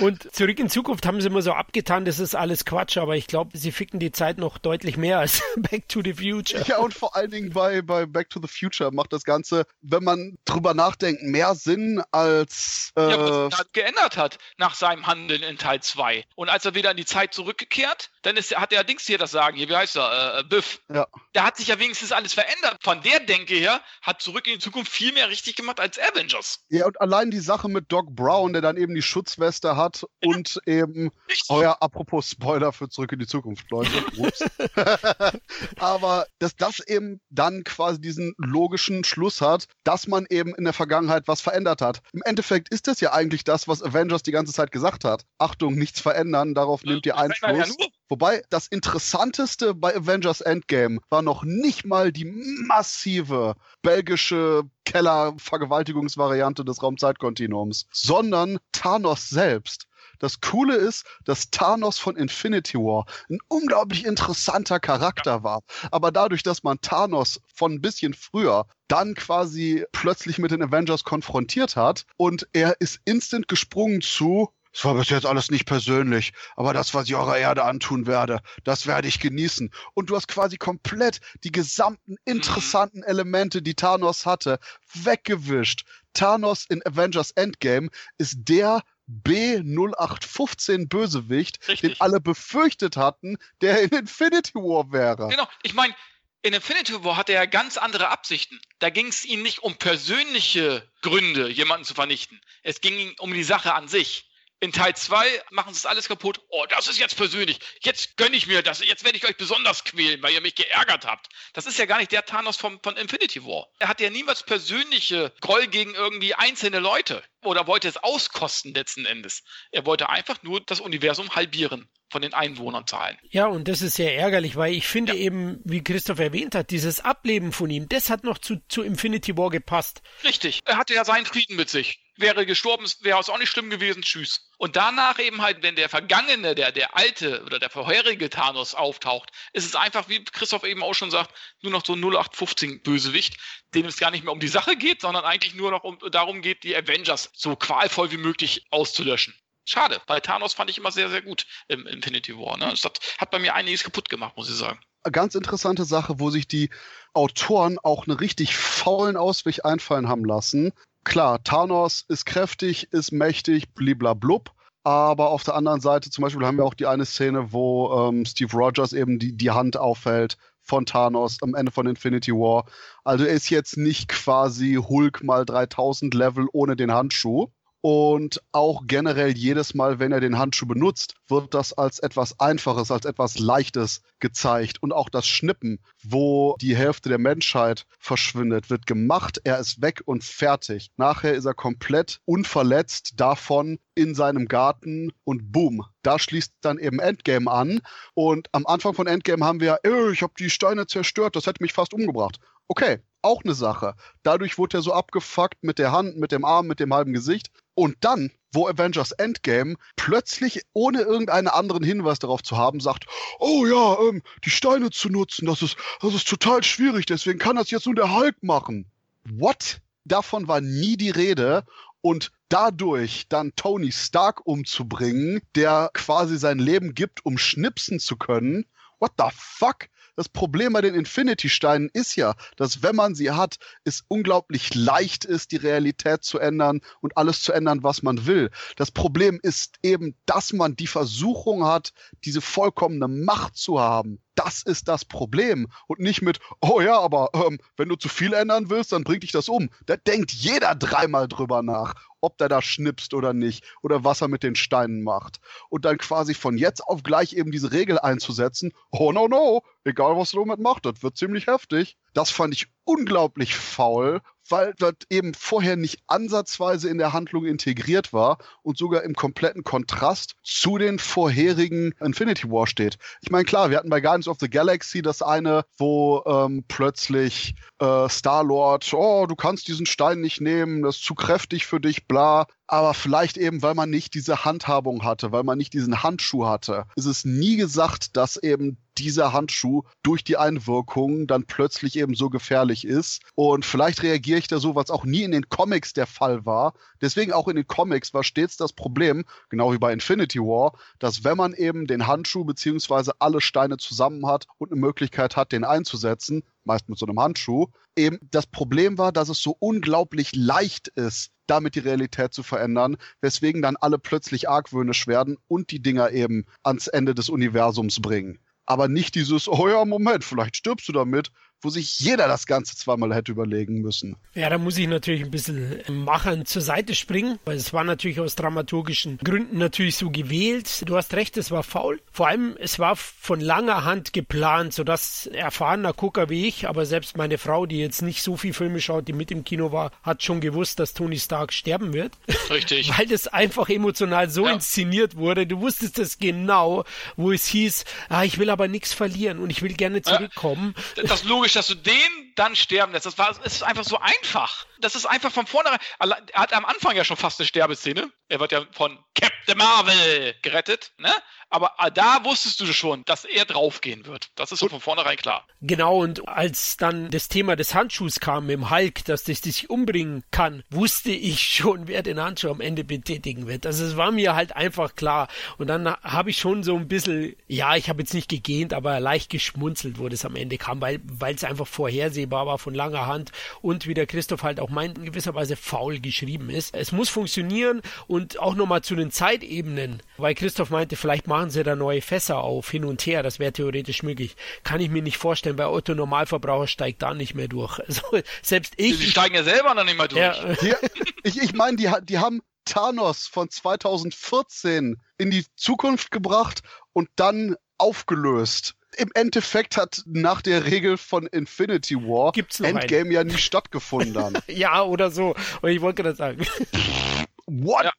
Und zurück in Zukunft haben sie immer so abgetan, das ist alles Quatsch, aber ich glaube, sie ficken die Zeit noch deutlich mehr als Back to the Future. Ja, und vor allen Dingen bei, bei Back to the Future macht das Ganze, wenn man drüber nachdenkt, mehr Sinn als. Äh, ja, was er geändert hat nach seinem Handeln in Teil 2. Und als er wieder in die Zeit zurückgekehrt, dann ist, hat der Dings hier das Sagen, hier, wie heißt er? Äh, äh, Biff. Ja. Da hat sich ja wenigstens alles verändert. Von der Denke her hat zurück in die Zukunft viel mehr richtig gemacht als Avengers. Ja, und allein die Sache mit Doc Brown, der dann eben die Schutzweste hat ja. und eben. Richtig. Oh ja, apropos Spoiler für Zurück in die Zukunft, Leute. Aber dass das eben dann quasi diesen logischen Schluss hat, dass man eben in der Vergangenheit was verändert hat. Im Endeffekt ist das ja eigentlich das, was Avengers die ganze Zeit gesagt hat. Achtung, nichts verändern, darauf nehmt ihr Einfluss. Ja Wobei das Interessanteste bei Avengers Endgame war noch nicht mal die massive belgische Keller-Vergewaltigungsvariante des Raumzeitkontinuums, sondern Thanos selbst. Das Coole ist, dass Thanos von Infinity War ein unglaublich interessanter Charakter war. Aber dadurch, dass man Thanos von ein bisschen früher dann quasi plötzlich mit den Avengers konfrontiert hat und er ist instant gesprungen zu es war bis jetzt alles nicht persönlich, aber das, was ich eurer Erde antun werde, das werde ich genießen. Und du hast quasi komplett die gesamten mhm. interessanten Elemente, die Thanos hatte, weggewischt. Thanos in Avengers Endgame ist der B0815 Bösewicht, Richtig. den alle befürchtet hatten, der in Infinity War wäre. Genau, ich meine, in Infinity War hatte er ganz andere Absichten. Da ging es ihm nicht um persönliche Gründe, jemanden zu vernichten. Es ging ihm um die Sache an sich. In Teil 2 machen sie es alles kaputt. Oh, das ist jetzt persönlich. Jetzt gönne ich mir das. Jetzt werde ich euch besonders quälen, weil ihr mich geärgert habt. Das ist ja gar nicht der Thanos vom, von Infinity War. Er hat ja niemals persönliche Groll gegen irgendwie einzelne Leute. Oder wollte es auskosten letzten Endes. Er wollte einfach nur das Universum halbieren von den Einwohnerzahlen. Ja, und das ist sehr ärgerlich, weil ich finde ja. eben, wie Christoph erwähnt hat, dieses Ableben von ihm, das hat noch zu, zu Infinity War gepasst. Richtig. Er hatte ja seinen Frieden mit sich. Wäre gestorben, wäre es auch nicht schlimm gewesen. Tschüss. Und danach eben halt, wenn der vergangene, der, der alte oder der vorherige Thanos auftaucht, ist es einfach, wie Christoph eben auch schon sagt, nur noch so 0815 Bösewicht, dem es gar nicht mehr um die Sache geht, sondern eigentlich nur noch um, darum geht, die Avengers so qualvoll wie möglich auszulöschen. Schade, weil Thanos fand ich immer sehr, sehr gut im Infinity War. Ne? Das hat bei mir einiges kaputt gemacht, muss ich sagen. Ganz interessante Sache, wo sich die Autoren auch einen richtig faulen Ausweg einfallen haben lassen. Klar, Thanos ist kräftig, ist mächtig, bliblablub. Aber auf der anderen Seite zum Beispiel haben wir auch die eine Szene, wo ähm, Steve Rogers eben die, die Hand auffällt von Thanos am Ende von Infinity War. Also er ist jetzt nicht quasi Hulk mal 3000 Level ohne den Handschuh, und auch generell jedes Mal, wenn er den Handschuh benutzt, wird das als etwas Einfaches, als etwas Leichtes gezeigt. Und auch das Schnippen, wo die Hälfte der Menschheit verschwindet, wird gemacht. Er ist weg und fertig. Nachher ist er komplett unverletzt davon in seinem Garten und boom, da schließt dann eben Endgame an. Und am Anfang von Endgame haben wir, ja, ich habe die Steine zerstört, das hätte mich fast umgebracht. Okay, auch eine Sache. Dadurch wurde er so abgefuckt mit der Hand, mit dem Arm, mit dem halben Gesicht. Und dann, wo Avengers Endgame plötzlich, ohne irgendeinen anderen Hinweis darauf zu haben, sagt, oh ja, ähm, die Steine zu nutzen, das ist, das ist total schwierig, deswegen kann das jetzt nur der Hulk machen. What? Davon war nie die Rede. Und dadurch dann Tony Stark umzubringen, der quasi sein Leben gibt, um schnipsen zu können. What the fuck? Das Problem bei den Infinity-Steinen ist ja, dass wenn man sie hat, es unglaublich leicht ist, die Realität zu ändern und alles zu ändern, was man will. Das Problem ist eben, dass man die Versuchung hat, diese vollkommene Macht zu haben. Das ist das Problem. Und nicht mit, oh ja, aber ähm, wenn du zu viel ändern willst, dann bringt dich das um. Da denkt jeder dreimal drüber nach ob der da schnipst oder nicht oder was er mit den Steinen macht. Und dann quasi von jetzt auf gleich eben diese Regel einzusetzen, oh no no, egal was du damit machst, das wird ziemlich heftig. Das fand ich unglaublich faul, weil das eben vorher nicht ansatzweise in der Handlung integriert war und sogar im kompletten Kontrast zu den vorherigen Infinity War steht. Ich meine, klar, wir hatten bei Guardians of the Galaxy das eine, wo ähm, plötzlich äh, Star-Lord, oh, du kannst diesen Stein nicht nehmen, das ist zu kräftig für dich, bla aber vielleicht eben, weil man nicht diese Handhabung hatte, weil man nicht diesen Handschuh hatte, ist es nie gesagt, dass eben dieser Handschuh durch die Einwirkung dann plötzlich eben so gefährlich ist. Und vielleicht reagiere ich da so, was auch nie in den Comics der Fall war. Deswegen auch in den Comics war stets das Problem, genau wie bei Infinity War, dass wenn man eben den Handschuh beziehungsweise alle Steine zusammen hat und eine Möglichkeit hat, den einzusetzen, meist mit so einem Handschuh, eben das Problem war, dass es so unglaublich leicht ist, damit die Realität zu verändern, weswegen dann alle plötzlich argwöhnisch werden und die Dinger eben ans Ende des Universums bringen. Aber nicht dieses, oh ja, Moment, vielleicht stirbst du damit, wo sich jeder das Ganze zweimal hätte überlegen müssen. Ja, da muss ich natürlich ein bisschen Machern zur Seite springen, weil es war natürlich aus dramaturgischen Gründen natürlich so gewählt. Du hast recht, es war faul. Vor allem, es war von langer Hand geplant, sodass erfahrener Gucker wie ich, aber selbst meine Frau, die jetzt nicht so viel Filme schaut, die mit im Kino war, hat schon gewusst, dass Tony Stark sterben wird. Richtig. weil das einfach emotional so ja. inszeniert wurde. Du wusstest es genau, wo es hieß, ah, ich will aber nichts verlieren und ich will gerne zurückkommen. Ja, das logisch dass du den dann sterben lässt. Das war, es ist einfach so einfach. Das ist einfach von vornherein. Er hat am Anfang ja schon fast eine Sterbeszene. Er wird ja von Captain Marvel gerettet, ne? Aber da wusstest du schon, dass er draufgehen wird. Das ist so von vornherein klar. Genau, und als dann das Thema des Handschuhs kam im Hulk, dass das dich umbringen kann, wusste ich schon, wer den Handschuh am Ende betätigen wird. Also es war mir halt einfach klar. Und dann habe ich schon so ein bisschen, ja, ich habe jetzt nicht gegähnt, aber leicht geschmunzelt, wo das am Ende kam, weil es einfach vorhersehbar war von langer Hand und wie der Christoph halt auch meint, in gewisser Weise faul geschrieben ist. Es muss funktionieren und auch nochmal zu den Zeitebenen, weil Christoph meinte, vielleicht machen sie da neue Fässer auf, hin und her, das wäre theoretisch möglich. Kann ich mir nicht vorstellen, bei Otto Normalverbraucher steigt da nicht mehr durch. Also, selbst ich. Die steigen ja selber noch nicht mehr durch. Ja. Die, ich ich meine, die, die haben Thanos von 2014 in die Zukunft gebracht und dann aufgelöst. Im Endeffekt hat nach der Regel von Infinity War Gibt's Endgame einen? ja nie stattgefunden. Dann. ja, oder so. Und ich wollte gerade sagen. What? Ja,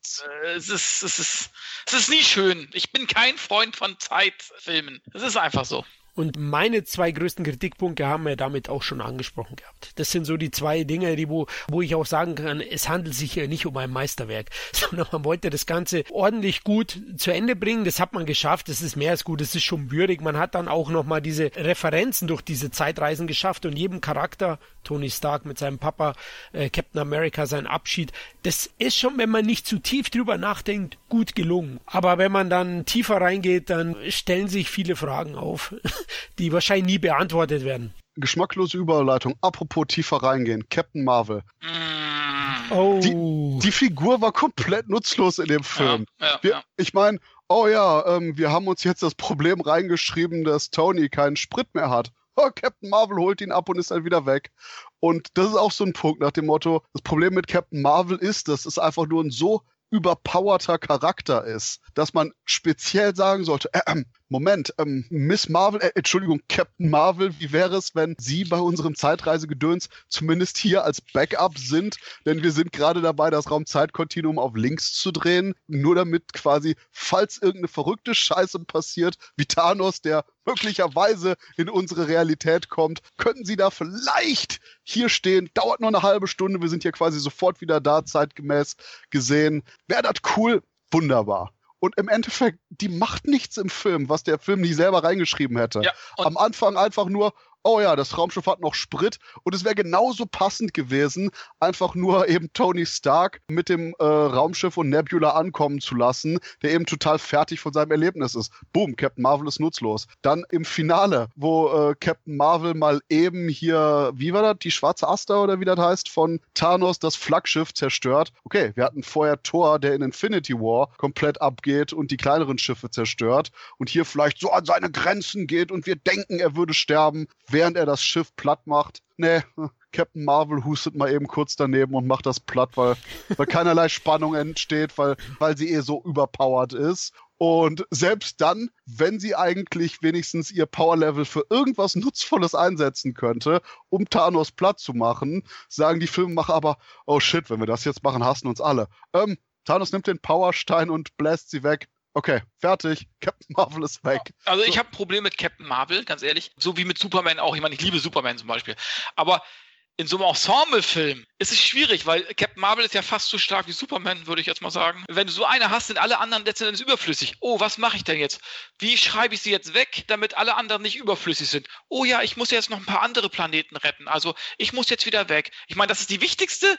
äh, es, ist, es, ist, es ist nie schön. Ich bin kein Freund von Zeitfilmen. Es ist einfach so. Und meine zwei größten Kritikpunkte haben wir damit auch schon angesprochen gehabt. Das sind so die zwei Dinge, die wo, wo ich auch sagen kann, es handelt sich hier nicht um ein Meisterwerk, sondern man wollte das Ganze ordentlich gut zu Ende bringen. Das hat man geschafft. Das ist mehr als gut. Das ist schon würdig. Man hat dann auch nochmal diese Referenzen durch diese Zeitreisen geschafft und jedem Charakter, Tony Stark mit seinem Papa, äh, Captain America, sein Abschied, das ist schon, wenn man nicht zu tief drüber nachdenkt, gut gelungen. Aber wenn man dann tiefer reingeht, dann stellen sich viele Fragen auf, die wahrscheinlich nie beantwortet werden. Geschmacklose Überleitung. Apropos tiefer reingehen. Captain Marvel. Oh. Die Figur war komplett nutzlos in dem Film. ja, ja, Wir, ja. Ich meine, oh ja, ähm, wir haben uns jetzt das Problem reingeschrieben, dass Tony keinen Sprit mehr hat. Oh, Captain Marvel holt ihn ab und ist dann wieder weg. Und das ist auch so ein Punkt nach dem Motto, das Problem mit Captain Marvel ist, dass es einfach nur ein so überpowerter Charakter ist, dass man speziell sagen sollte, äh, ähm, Moment, ähm, Miss Marvel, äh, Entschuldigung, Captain Marvel, wie wäre es, wenn Sie bei unserem Zeitreisegedöns zumindest hier als Backup sind? Denn wir sind gerade dabei, das Raumzeitkontinuum auf links zu drehen, nur damit quasi, falls irgendeine verrückte Scheiße passiert, wie Thanos, der möglicherweise in unsere Realität kommt, könnten Sie da vielleicht hier stehen. Dauert nur eine halbe Stunde, wir sind hier quasi sofort wieder da, zeitgemäß gesehen. Wäre das cool? Wunderbar. Und im Endeffekt, die macht nichts im Film, was der Film nicht selber reingeschrieben hätte. Ja, Am Anfang einfach nur, oh ja, das Raumschiff hat noch Sprit und es wäre genauso passend gewesen, einfach nur eben Tony Stark mit dem äh, Raumschiff und Nebula ankommen zu lassen, der eben total fertig von seinem Erlebnis ist. Boom, Captain Marvel ist nutzlos. Dann im Finale, wo äh, Captain Marvel mal eben hier, wie war das, die schwarze Aster oder wie das heißt, von Thanos das Flaggschiff zerstört. Okay, wir hatten vorher Thor, der in Infinity War komplett abgeht und die kleineren Schiffe zerstört und hier vielleicht so an seine Grenzen geht und wir denken, er würde sterben, während er das Schiff platt macht. Nee, Captain Marvel hustet mal eben kurz daneben und macht das platt, weil, weil keinerlei Spannung entsteht, weil, weil sie eh so überpowered ist. Und selbst dann, wenn sie eigentlich wenigstens ihr Powerlevel für irgendwas Nutzvolles einsetzen könnte, um Thanos platt zu machen, sagen die Filmemacher aber, oh shit, wenn wir das jetzt machen, hassen uns alle. Ähm, Thanos nimmt den Powerstein und bläst sie weg. Okay, fertig. Captain Marvel ist weg. Also ich habe ein Problem mit Captain Marvel, ganz ehrlich. So wie mit Superman auch. Ich meine, ich liebe Superman zum Beispiel. Aber in so einem Ensemble-Film ist es schwierig, weil Captain Marvel ist ja fast so stark wie Superman, würde ich jetzt mal sagen. Wenn du so eine hast, sind alle anderen letztendlich überflüssig. Oh, was mache ich denn jetzt? Wie schreibe ich sie jetzt weg, damit alle anderen nicht überflüssig sind? Oh ja, ich muss jetzt noch ein paar andere Planeten retten. Also ich muss jetzt wieder weg. Ich meine, das ist die wichtigste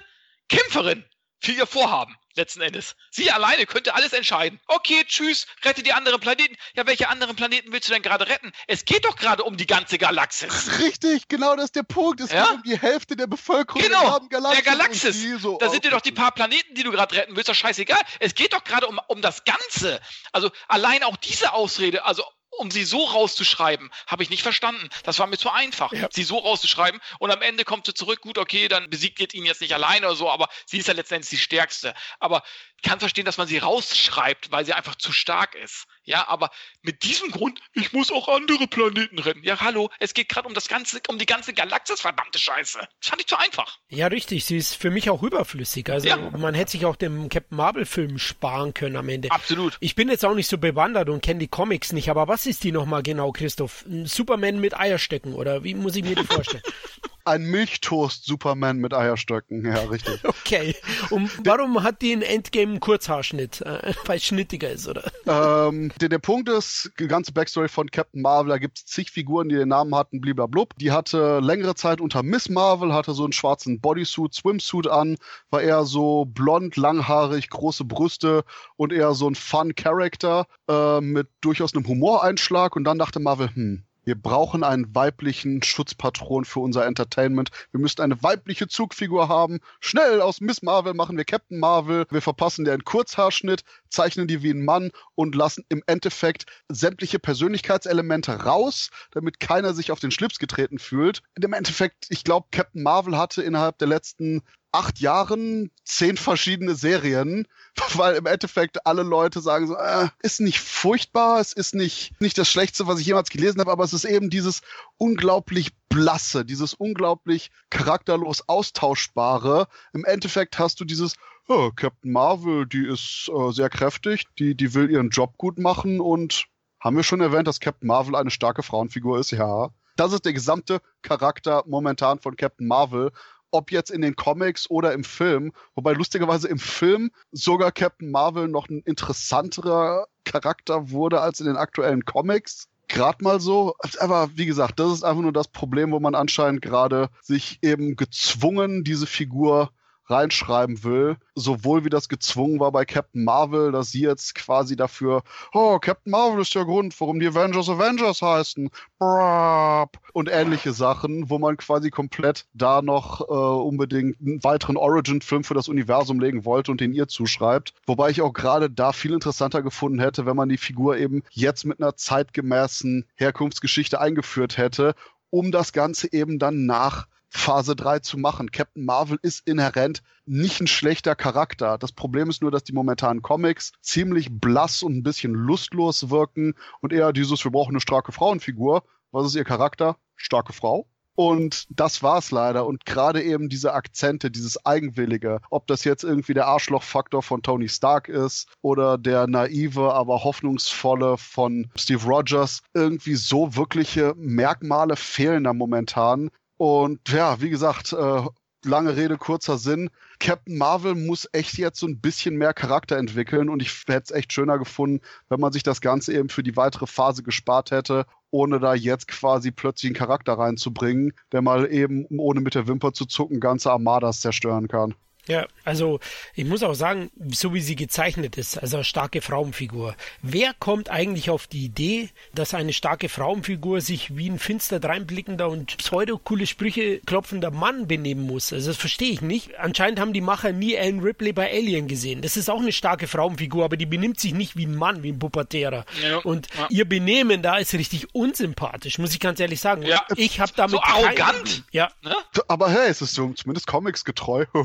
Kämpferin für ihr Vorhaben, letzten Endes. Sie alleine könnte alles entscheiden. Okay, tschüss, rette die anderen Planeten. Ja, welche anderen Planeten willst du denn gerade retten? Es geht doch gerade um die ganze Galaxis. Richtig, genau das ist der Punkt. Es Ja? geht um die Hälfte der Bevölkerung Genau, der Galaxis. der Galaxis. so, Da sind dir doch die paar Planeten, die du gerade retten willst, doch scheißegal. Es geht doch gerade um, um das Ganze. Also allein auch diese Ausrede, also um sie so rauszuschreiben, habe ich nicht verstanden. Das war mir zu einfach, Ja. sie so rauszuschreiben. Und am Ende kommt sie zurück, gut, okay, dann besiegt ihr ihn jetzt nicht alleine oder so, aber sie ist ja letztendlich die Stärkste. Aber kann verstehen, dass man sie rausschreibt, weil sie einfach zu stark ist. Ja, aber mit diesem Grund, ich muss auch andere Planeten retten. Ja, hallo, es geht gerade um das ganze, um die ganze Galaxis, verdammte Scheiße. Das fand ich zu einfach. Ja, richtig. Sie ist für mich auch überflüssig. Also Ja. man hätte sich auch dem Captain Marvel-Film sparen können am Ende. Absolut. Ich bin jetzt auch nicht so bewandert und kenne die Comics nicht, aber was ist die nochmal genau, Christoph? Ein Superman mit Eierstöcken oder wie muss ich mir die vorstellen? Ein Milchtoast-Superman mit Eierstöcken. Ja, richtig. okay. Und warum hat die in Endgame einen Kurzhaarschnitt? Äh, Weil es schnittiger ist, oder? ähm, der, der Punkt ist, die ganze Backstory von Captain Marvel, da gibt es zig Figuren, die den Namen hatten, bliblablub. Die hatte längere Zeit unter Miss Marvel, hatte so einen schwarzen Bodysuit, Swimsuit an, war eher so blond, langhaarig, große Brüste und eher so ein Fun-Character äh, mit durchaus einem Humoreinschlag. Und dann dachte Marvel, hm, wir brauchen einen weiblichen Schutzpatron für unser Entertainment. Wir müssten eine weibliche Zugfigur haben. Schnell aus Miss Marvel machen wir Captain Marvel. Wir verpassen der einen Kurzhaarschnitt, zeichnen die wie ein Mann und lassen im Endeffekt sämtliche Persönlichkeitselemente raus, damit keiner sich auf den Schlips getreten fühlt. Im Endeffekt, ich glaube, Captain Marvel hatte innerhalb der letzten acht Jahren zehn verschiedene Serien, weil im Endeffekt alle Leute sagen so, äh, ist nicht furchtbar, es ist nicht, nicht das Schlechteste, was ich jemals gelesen habe, aber es ist eben dieses unglaublich blasse, dieses unglaublich charakterlos austauschbare. Im Endeffekt hast du dieses, oh, Captain Marvel, die ist äh, sehr kräftig, die, die will ihren Job gut machen und haben wir schon erwähnt, dass Captain Marvel eine starke Frauenfigur ist? Ja. Das ist der gesamte Charakter momentan von Captain Marvel ob jetzt in den Comics oder im Film. Wobei lustigerweise im Film sogar Captain Marvel noch ein interessanterer Charakter wurde als in den aktuellen Comics. Gerade mal so. Aber wie gesagt, das ist einfach nur das Problem, wo man anscheinend gerade sich eben gezwungen diese Figur reinschreiben will, sowohl wie das gezwungen war bei Captain Marvel, dass sie jetzt quasi dafür, oh, Captain Marvel ist der Grund, warum die Avengers Avengers heißen, und ähnliche Sachen, wo man quasi komplett da noch äh, unbedingt einen weiteren Origin-Film für das Universum legen wollte und den ihr zuschreibt. Wobei ich auch gerade da viel interessanter gefunden hätte, wenn man die Figur eben jetzt mit einer zeitgemäßen Herkunftsgeschichte eingeführt hätte, um das Ganze eben dann nach Phase 3 zu machen. Captain Marvel ist inhärent nicht ein schlechter Charakter. Das Problem ist nur, dass die momentanen Comics ziemlich blass und ein bisschen lustlos wirken und eher dieses, wir brauchen eine starke Frauenfigur. Was ist ihr Charakter? Starke Frau. Und das war's leider. Und gerade eben diese Akzente, dieses Eigenwillige, ob das jetzt irgendwie der Arschlochfaktor von Tony Stark ist oder der naive, aber hoffnungsvolle von Steve Rogers, irgendwie so wirkliche Merkmale fehlen da momentan, und ja, wie gesagt, äh, lange Rede, kurzer Sinn. Captain Marvel muss echt jetzt so ein bisschen mehr Charakter entwickeln und ich hätte es echt schöner gefunden, wenn man sich das Ganze eben für die weitere Phase gespart hätte, ohne da jetzt quasi plötzlich einen Charakter reinzubringen, der mal eben, ohne mit der Wimper zu zucken, ganze Armadas zerstören kann. Ja, also ich muss auch sagen, so wie sie gezeichnet ist, also eine starke Frauenfigur. Wer kommt eigentlich auf die Idee, dass eine starke Frauenfigur sich wie ein finster dreinblickender und pseudo-coole Sprüche klopfender Mann benehmen muss? Also das verstehe ich nicht. Anscheinend haben die Macher nie Ellen Ripley bei Alien gesehen. Das ist auch eine starke Frauenfigur, aber die benimmt sich nicht wie ein Mann, wie ein Pubertärer. Ja, und ja. ihr Benehmen da ist richtig unsympathisch, muss ich ganz ehrlich sagen. Ja, ich habe damit so arrogant. Ja. Ne? Aber hey, es ist so zumindest Comics getreu.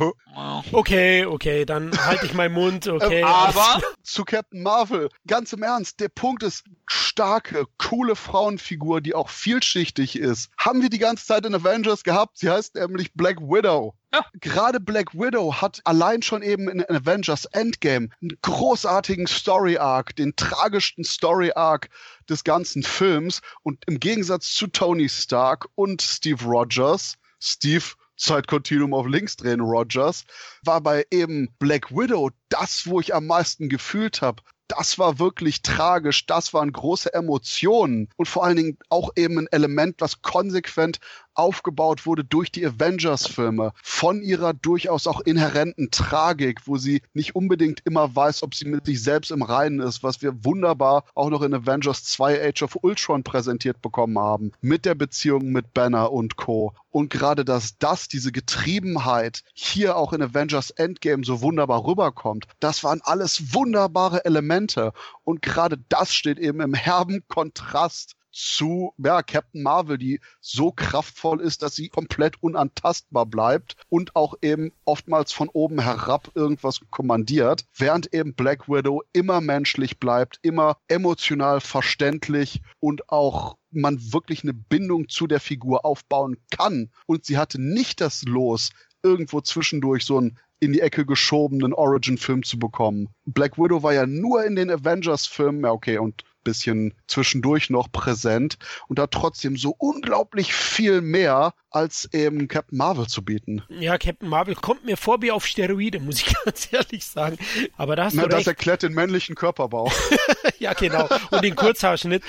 Okay, okay, dann halte ich meinen Mund, okay. Aber zu Captain Marvel, ganz im Ernst, der Punkt ist, starke, coole Frauenfigur, die auch vielschichtig ist, haben wir die ganze Zeit in Avengers gehabt. Sie heißt nämlich Black Widow. Ja. Gerade Black Widow hat allein schon eben in Avengers Endgame einen großartigen Story Arc, den tragischsten Story Arc des ganzen Films. Und im Gegensatz zu Tony Stark und Steve Rogers, Steve Zeitkontinuum auf links drehen, Rogers, war bei eben Black Widow das, wo ich am meisten gefühlt habe. Das war wirklich tragisch, das waren große Emotionen und vor allen Dingen auch eben ein Element, was konsequent aufgebaut wurde durch die Avengers-Filme, von ihrer durchaus auch inhärenten Tragik, wo sie nicht unbedingt immer weiß, ob sie mit sich selbst im Reinen ist, was wir wunderbar auch noch in Avengers 2 Age of Ultron präsentiert bekommen haben, mit der Beziehung mit Banner und Co. Und gerade, dass das, diese Getriebenheit hier auch in Avengers Endgame so wunderbar rüberkommt, das waren alles wunderbare Elemente. Und gerade das steht eben im herben Kontrast zu ja, Captain Marvel, die so kraftvoll ist, dass sie komplett unantastbar bleibt und auch eben oftmals von oben herab irgendwas kommandiert, während eben Black Widow immer menschlich bleibt, immer emotional verständlich und auch man wirklich eine Bindung zu der Figur aufbauen kann. Und sie hatte nicht das Los, irgendwo zwischendurch so einen in die Ecke geschobenen Origin-Film zu bekommen. Black Widow war ja nur in den Avengers-Filmen, ja okay, und bisschen zwischendurch noch präsent und hat trotzdem so unglaublich viel mehr als eben Captain Marvel zu bieten. Ja, Captain Marvel kommt mir vor wie auf Steroide, muss ich ganz ehrlich sagen. Aber da hast Na, du das recht. erklärt den männlichen Körperbau. ja, genau. Und den Kurzhaarschnitt.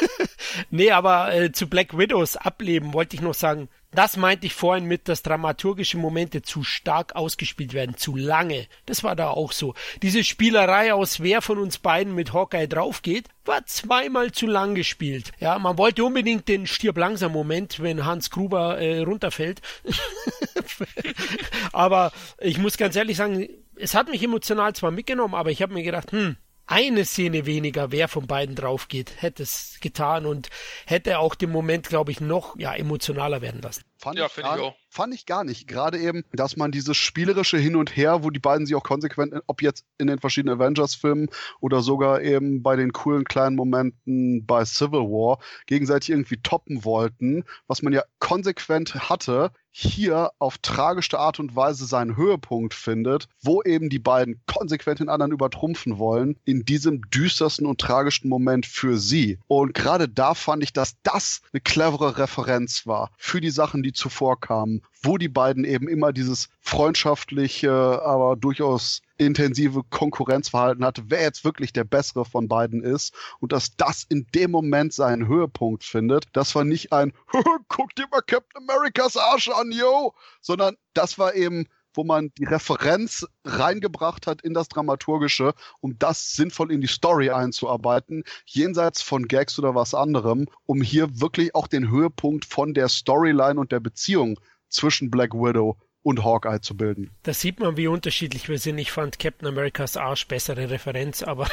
nee, aber äh, zu Black Widows Ableben wollte ich noch sagen, das meinte ich vorhin mit, dass dramaturgische Momente zu stark ausgespielt werden, zu lange. Das war da auch so. Diese Spielerei aus wer von uns beiden mit Hawkeye draufgeht, war zweimal zu lang gespielt. Ja, man wollte unbedingt den stirb langsam Moment, wenn Hans Gruber äh, runterfällt. aber ich muss ganz ehrlich sagen, es hat mich emotional zwar mitgenommen, aber ich habe mir gedacht, hm, eine Szene weniger, wer von beiden drauf geht, hätte es getan und hätte auch den Moment, glaube ich, noch ja, emotionaler werden lassen. Fand ja, finde ich auch. Fand ich gar nicht. Gerade eben, dass man dieses spielerische Hin und Her, wo die beiden sich auch konsequent, ob jetzt in den verschiedenen Avengers-Filmen oder sogar eben bei den coolen kleinen Momenten bei Civil War, gegenseitig irgendwie toppen wollten, was man ja konsequent hatte, hier auf tragische Art und Weise seinen Höhepunkt findet, wo eben die beiden konsequent den anderen übertrumpfen wollen, in diesem düstersten und tragischen Moment für sie. Und gerade da fand ich, dass das eine clevere Referenz war für die Sachen, die zuvor kamen, wo die beiden eben immer dieses freundschaftliche, aber durchaus intensive Konkurrenzverhalten hatte, wer jetzt wirklich der bessere von beiden ist und dass das in dem Moment seinen Höhepunkt findet. Das war nicht ein guck dir mal Captain Americas Arsch an, yo, sondern das war eben wo man die Referenz reingebracht hat in das Dramaturgische, um das sinnvoll in die Story einzuarbeiten, jenseits von Gags oder was anderem, um hier wirklich auch den Höhepunkt von der Storyline und der Beziehung zwischen Black Widow und Hawkeye zu bilden. Da sieht man, wie unterschiedlich wir sind. Ich fand Captain Americas Arsch bessere Referenz, aber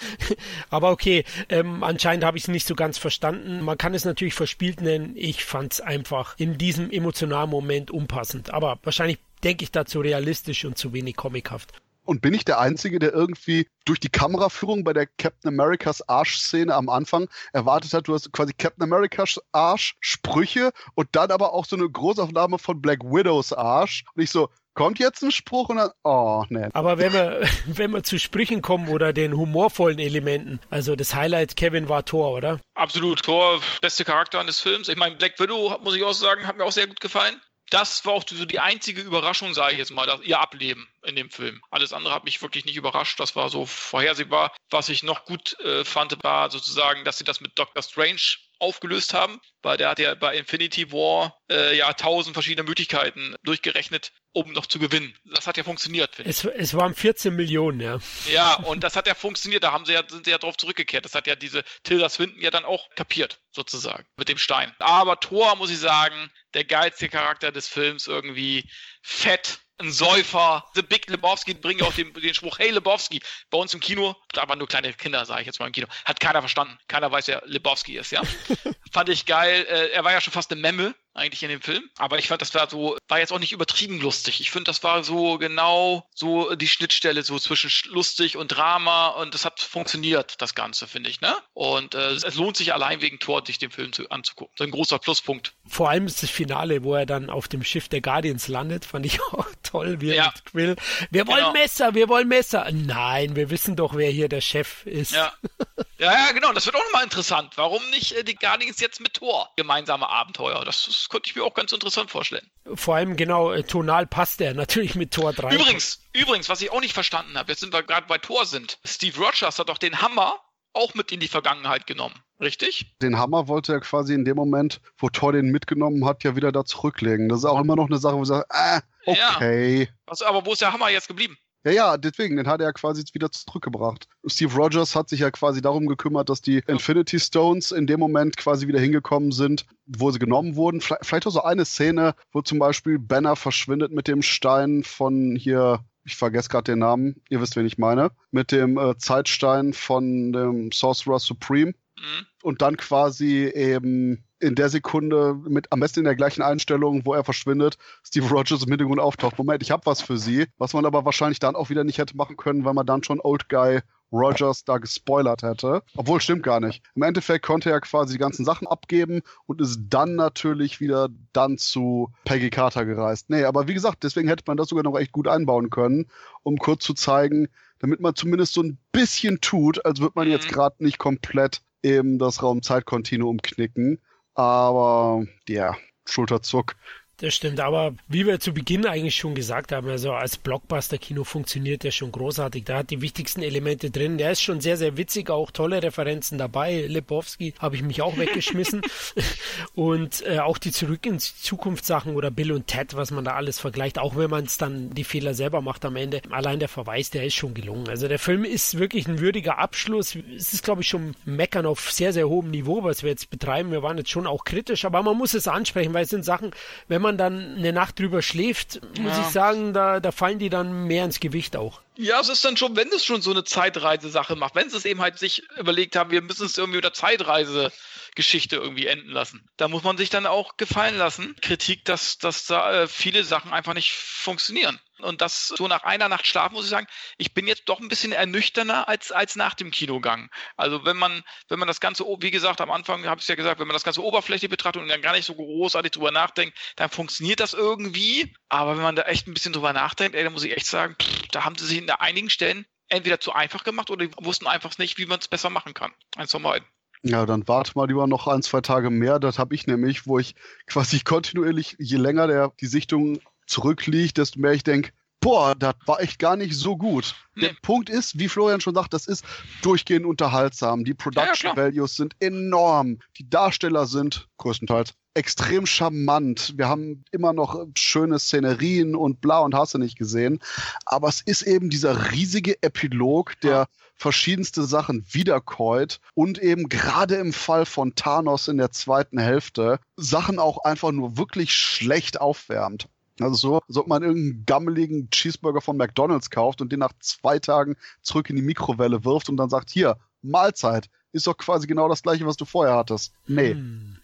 aber okay, ähm, anscheinend habe ich es nicht so ganz verstanden. Man kann es natürlich verspielt nennen. Ich fand es einfach in diesem emotionalen Moment unpassend. Aber wahrscheinlich denke ich dazu realistisch und zu wenig comichaft. Und bin ich der Einzige, der irgendwie durch die Kameraführung bei der Captain Americas Arsch-Szene am Anfang erwartet hat, du hast quasi Captain Americas Arsch-Sprüche und dann aber auch so eine Großaufnahme von Black Widows Arsch. Und ich so, kommt jetzt ein Spruch und dann, oh, ne. Aber wenn wir, wenn wir zu Sprüchen kommen oder den humorvollen Elementen, also das Highlight Kevin war Thor, oder? Absolut, Thor, beste Charakter eines Films. Ich meine, Black Widow, muss ich auch sagen, hat mir auch sehr gut gefallen das war auch so die einzige Überraschung, sage ich jetzt mal, dass ihr Ableben in dem Film. Alles andere hat mich wirklich nicht überrascht. Das war so vorhersehbar. Was ich noch gut äh, fand, war sozusagen, dass sie das mit Doctor Strange aufgelöst haben, weil der hat ja bei Infinity War äh, ja tausend verschiedene Möglichkeiten durchgerechnet, um noch zu gewinnen. Das hat ja funktioniert, finde ich. Es, es waren 14 Millionen, ja. Ja, und das hat ja funktioniert, da haben sie ja, sind sie ja drauf zurückgekehrt. Das hat ja diese Tilda Swinton ja dann auch kapiert, sozusagen, mit dem Stein. Aber Thor, muss ich sagen, der geilste Charakter des Films irgendwie fett, ein Säufer. The Big Lebowski bringt ja auch den, den Spruch, hey Lebowski, bei uns im Kino, da waren nur kleine Kinder, sage ich jetzt mal im Kino, hat keiner verstanden. Keiner weiß, wer Lebowski ist, ja. Fand ich geil. Äh, er war ja schon fast eine Memme eigentlich in dem Film. Aber ich fand, das war so, war jetzt auch nicht übertrieben lustig. Ich finde, das war so genau so die Schnittstelle so zwischen lustig und Drama und das hat funktioniert, das Ganze, finde ich, ne? Und äh, es lohnt sich allein wegen Tor, sich den Film zu, anzugucken. Ist ein großer Pluspunkt. Vor allem ist das Finale, wo er dann auf dem Schiff der Guardians landet, fand ich auch toll, wie ja. mit Quill. Wir wollen genau. Messer, wir wollen Messer. Nein, wir wissen doch, wer hier der Chef ist. Ja, ja, ja genau. Das wird auch nochmal interessant. Warum nicht äh, die Guardians jetzt mit Tor? Gemeinsame Abenteuer. Das ist könnte ich mir auch ganz interessant vorstellen. Vor allem genau, äh, tonal passt er natürlich mit Tor 3. Übrigens, übrigens, was ich auch nicht verstanden habe, jetzt sind wir gerade bei Tor sind. Steve Rogers hat doch den Hammer auch mit in die Vergangenheit genommen, richtig? Den Hammer wollte er quasi in dem Moment, wo Thor den mitgenommen hat, ja wieder da zurücklegen. Das ist auch immer noch eine Sache, wo ich sage, äh, okay. Ja. Also, aber wo ist der Hammer jetzt geblieben? Ja, ja, deswegen, den hat er quasi jetzt wieder zurückgebracht. Steve Rogers hat sich ja quasi darum gekümmert, dass die Infinity Stones in dem Moment quasi wieder hingekommen sind, wo sie genommen wurden. Vielleicht auch so eine Szene, wo zum Beispiel Banner verschwindet mit dem Stein von hier, ich vergesse gerade den Namen, ihr wisst, wen ich meine, mit dem äh, Zeitstein von dem Sorcerer Supreme. Mhm. Und dann quasi eben in der Sekunde mit am besten in der gleichen Einstellung, wo er verschwindet, Steve Rogers im Hintergrund auftaucht. Moment, ich habe was für Sie, was man aber wahrscheinlich dann auch wieder nicht hätte machen können, weil man dann schon Old Guy Rogers da gespoilert hätte. Obwohl, stimmt gar nicht. Im Endeffekt konnte er quasi die ganzen Sachen abgeben und ist dann natürlich wieder dann zu Peggy Carter gereist. Nee, aber wie gesagt, deswegen hätte man das sogar noch echt gut einbauen können, um kurz zu zeigen, damit man zumindest so ein bisschen tut, als würde man jetzt mhm. gerade nicht komplett eben das Raum-Zeit-Kontinuum knicken. Aber ja, Schulterzuck. Das stimmt, aber wie wir zu Beginn eigentlich schon gesagt haben, also als Blockbuster-Kino funktioniert der schon großartig. Da hat die wichtigsten Elemente drin. Der ist schon sehr, sehr witzig, auch tolle Referenzen dabei. Lebowski habe ich mich auch weggeschmissen. und äh, auch die Zurück in Zukunft Sachen oder Bill und Ted, was man da alles vergleicht, auch wenn man es dann die Fehler selber macht am Ende. Allein der Verweis, der ist schon gelungen. Also der Film ist wirklich ein würdiger Abschluss. Es ist, glaube ich, schon Meckern auf sehr, sehr hohem Niveau, was wir jetzt betreiben. Wir waren jetzt schon auch kritisch, aber man muss es ansprechen, weil es sind Sachen, wenn man man dann eine Nacht drüber schläft, muss ja. ich sagen, da, da fallen die dann mehr ins Gewicht auch. Ja, es ist dann schon, wenn es schon so eine Zeitreise-Sache macht, wenn sie es eben halt sich überlegt haben, wir müssen es irgendwie mit der Zeitreise Geschichte irgendwie enden lassen. Da muss man sich dann auch gefallen lassen. Kritik, dass, dass da äh, viele Sachen einfach nicht funktionieren. Und das so nach einer Nacht Schlaf, muss ich sagen, ich bin jetzt doch ein bisschen ernüchterner als, als nach dem Kinogang. Also wenn man, wenn man das Ganze, wie gesagt, am Anfang habe ich es ja gesagt, wenn man das Ganze Oberfläche betrachtet und dann gar nicht so großartig drüber nachdenkt, dann funktioniert das irgendwie. Aber wenn man da echt ein bisschen drüber nachdenkt, ey, dann muss ich echt sagen, pff, da haben sie sich in einigen Stellen entweder zu einfach gemacht oder wussten einfach nicht, wie man es besser machen kann. Eins von beiden. Ja, dann warte mal lieber noch ein, zwei Tage mehr. Das habe ich nämlich, wo ich quasi kontinuierlich, je länger der, die Sichtung zurückliegt, desto mehr ich denke, boah, das war echt gar nicht so gut. Der Punkt ist, wie Florian schon sagt, das ist durchgehend unterhaltsam. Die Production ja, Values sind enorm. Die Darsteller sind größtenteils extrem charmant. Wir haben immer noch schöne Szenerien und bla und hast du nicht gesehen. Aber es ist eben dieser riesige Epilog, der ja verschiedenste Sachen wiederkäut und eben gerade im Fall von Thanos in der zweiten Hälfte Sachen auch einfach nur wirklich schlecht aufwärmt. Also so, als ob man irgendeinen gammeligen Cheeseburger von McDonalds kauft und den nach zwei Tagen zurück in die Mikrowelle wirft und dann sagt, hier, Mahlzeit. Ist doch quasi genau das gleiche, was du vorher hattest. Nee. Hm,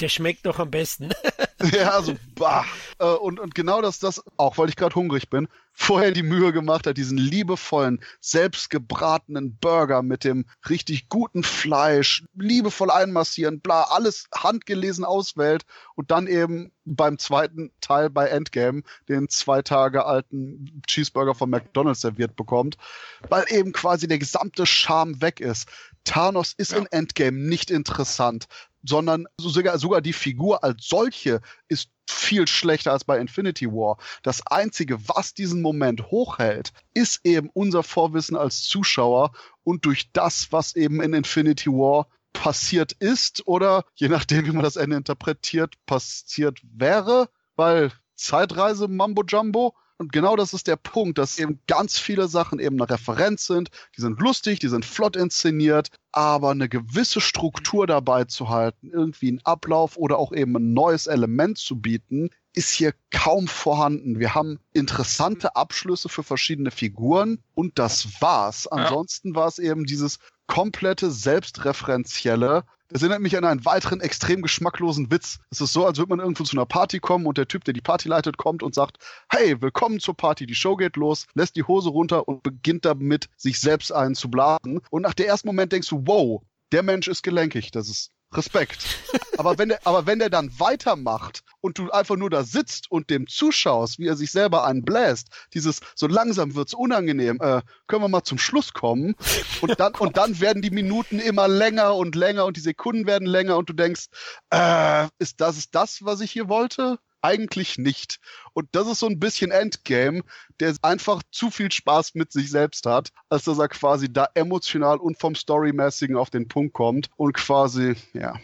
der schmeckt doch am besten. ja, also, bah. Äh, und, und genau das, das, auch weil ich gerade hungrig bin, vorher die Mühe gemacht hat, diesen liebevollen, selbstgebratenen Burger mit dem richtig guten Fleisch, liebevoll einmassieren, bla, alles handgelesen auswählt und dann eben beim zweiten Teil bei Endgame den zwei Tage alten Cheeseburger von McDonald's serviert bekommt, weil eben quasi der gesamte Charme weg ist. Thanos ist ja. in Endgame nicht interessant sondern sogar, sogar die Figur als solche ist viel schlechter als bei Infinity War. Das Einzige, was diesen Moment hochhält, ist eben unser Vorwissen als Zuschauer und durch das, was eben in Infinity War passiert ist oder je nachdem, wie man das Ende interpretiert, passiert wäre, weil Zeitreise Mambo Jumbo und genau das ist der Punkt, dass eben ganz viele Sachen eben eine Referenz sind. Die sind lustig, die sind flott inszeniert, aber eine gewisse Struktur dabei zu halten, irgendwie einen Ablauf oder auch eben ein neues Element zu bieten, ist hier kaum vorhanden. Wir haben interessante Abschlüsse für verschiedene Figuren und das war's. Ansonsten war es eben dieses komplette selbstreferenzielle, das erinnert mich an einen weiteren extrem geschmacklosen Witz. Es ist so, als würde man irgendwo zu einer Party kommen und der Typ, der die Party leitet, kommt und sagt, hey, willkommen zur Party, die Show geht los, lässt die Hose runter und beginnt damit, sich selbst einen zu blasen. Und nach der ersten Moment denkst du, wow, der Mensch ist gelenkig, das ist Respekt. Aber wenn, der, aber wenn der dann weitermacht und du einfach nur da sitzt und dem zuschaust, wie er sich selber einen bläst, dieses so langsam wird's unangenehm, äh, können wir mal zum Schluss kommen und dann, und dann werden die Minuten immer länger und länger und die Sekunden werden länger und du denkst, äh, ist das ist das, was ich hier wollte? Eigentlich nicht. Und das ist so ein bisschen Endgame, der einfach zu viel Spaß mit sich selbst hat, als dass er quasi da emotional und vom Storymäßigen auf den Punkt kommt und quasi, ja.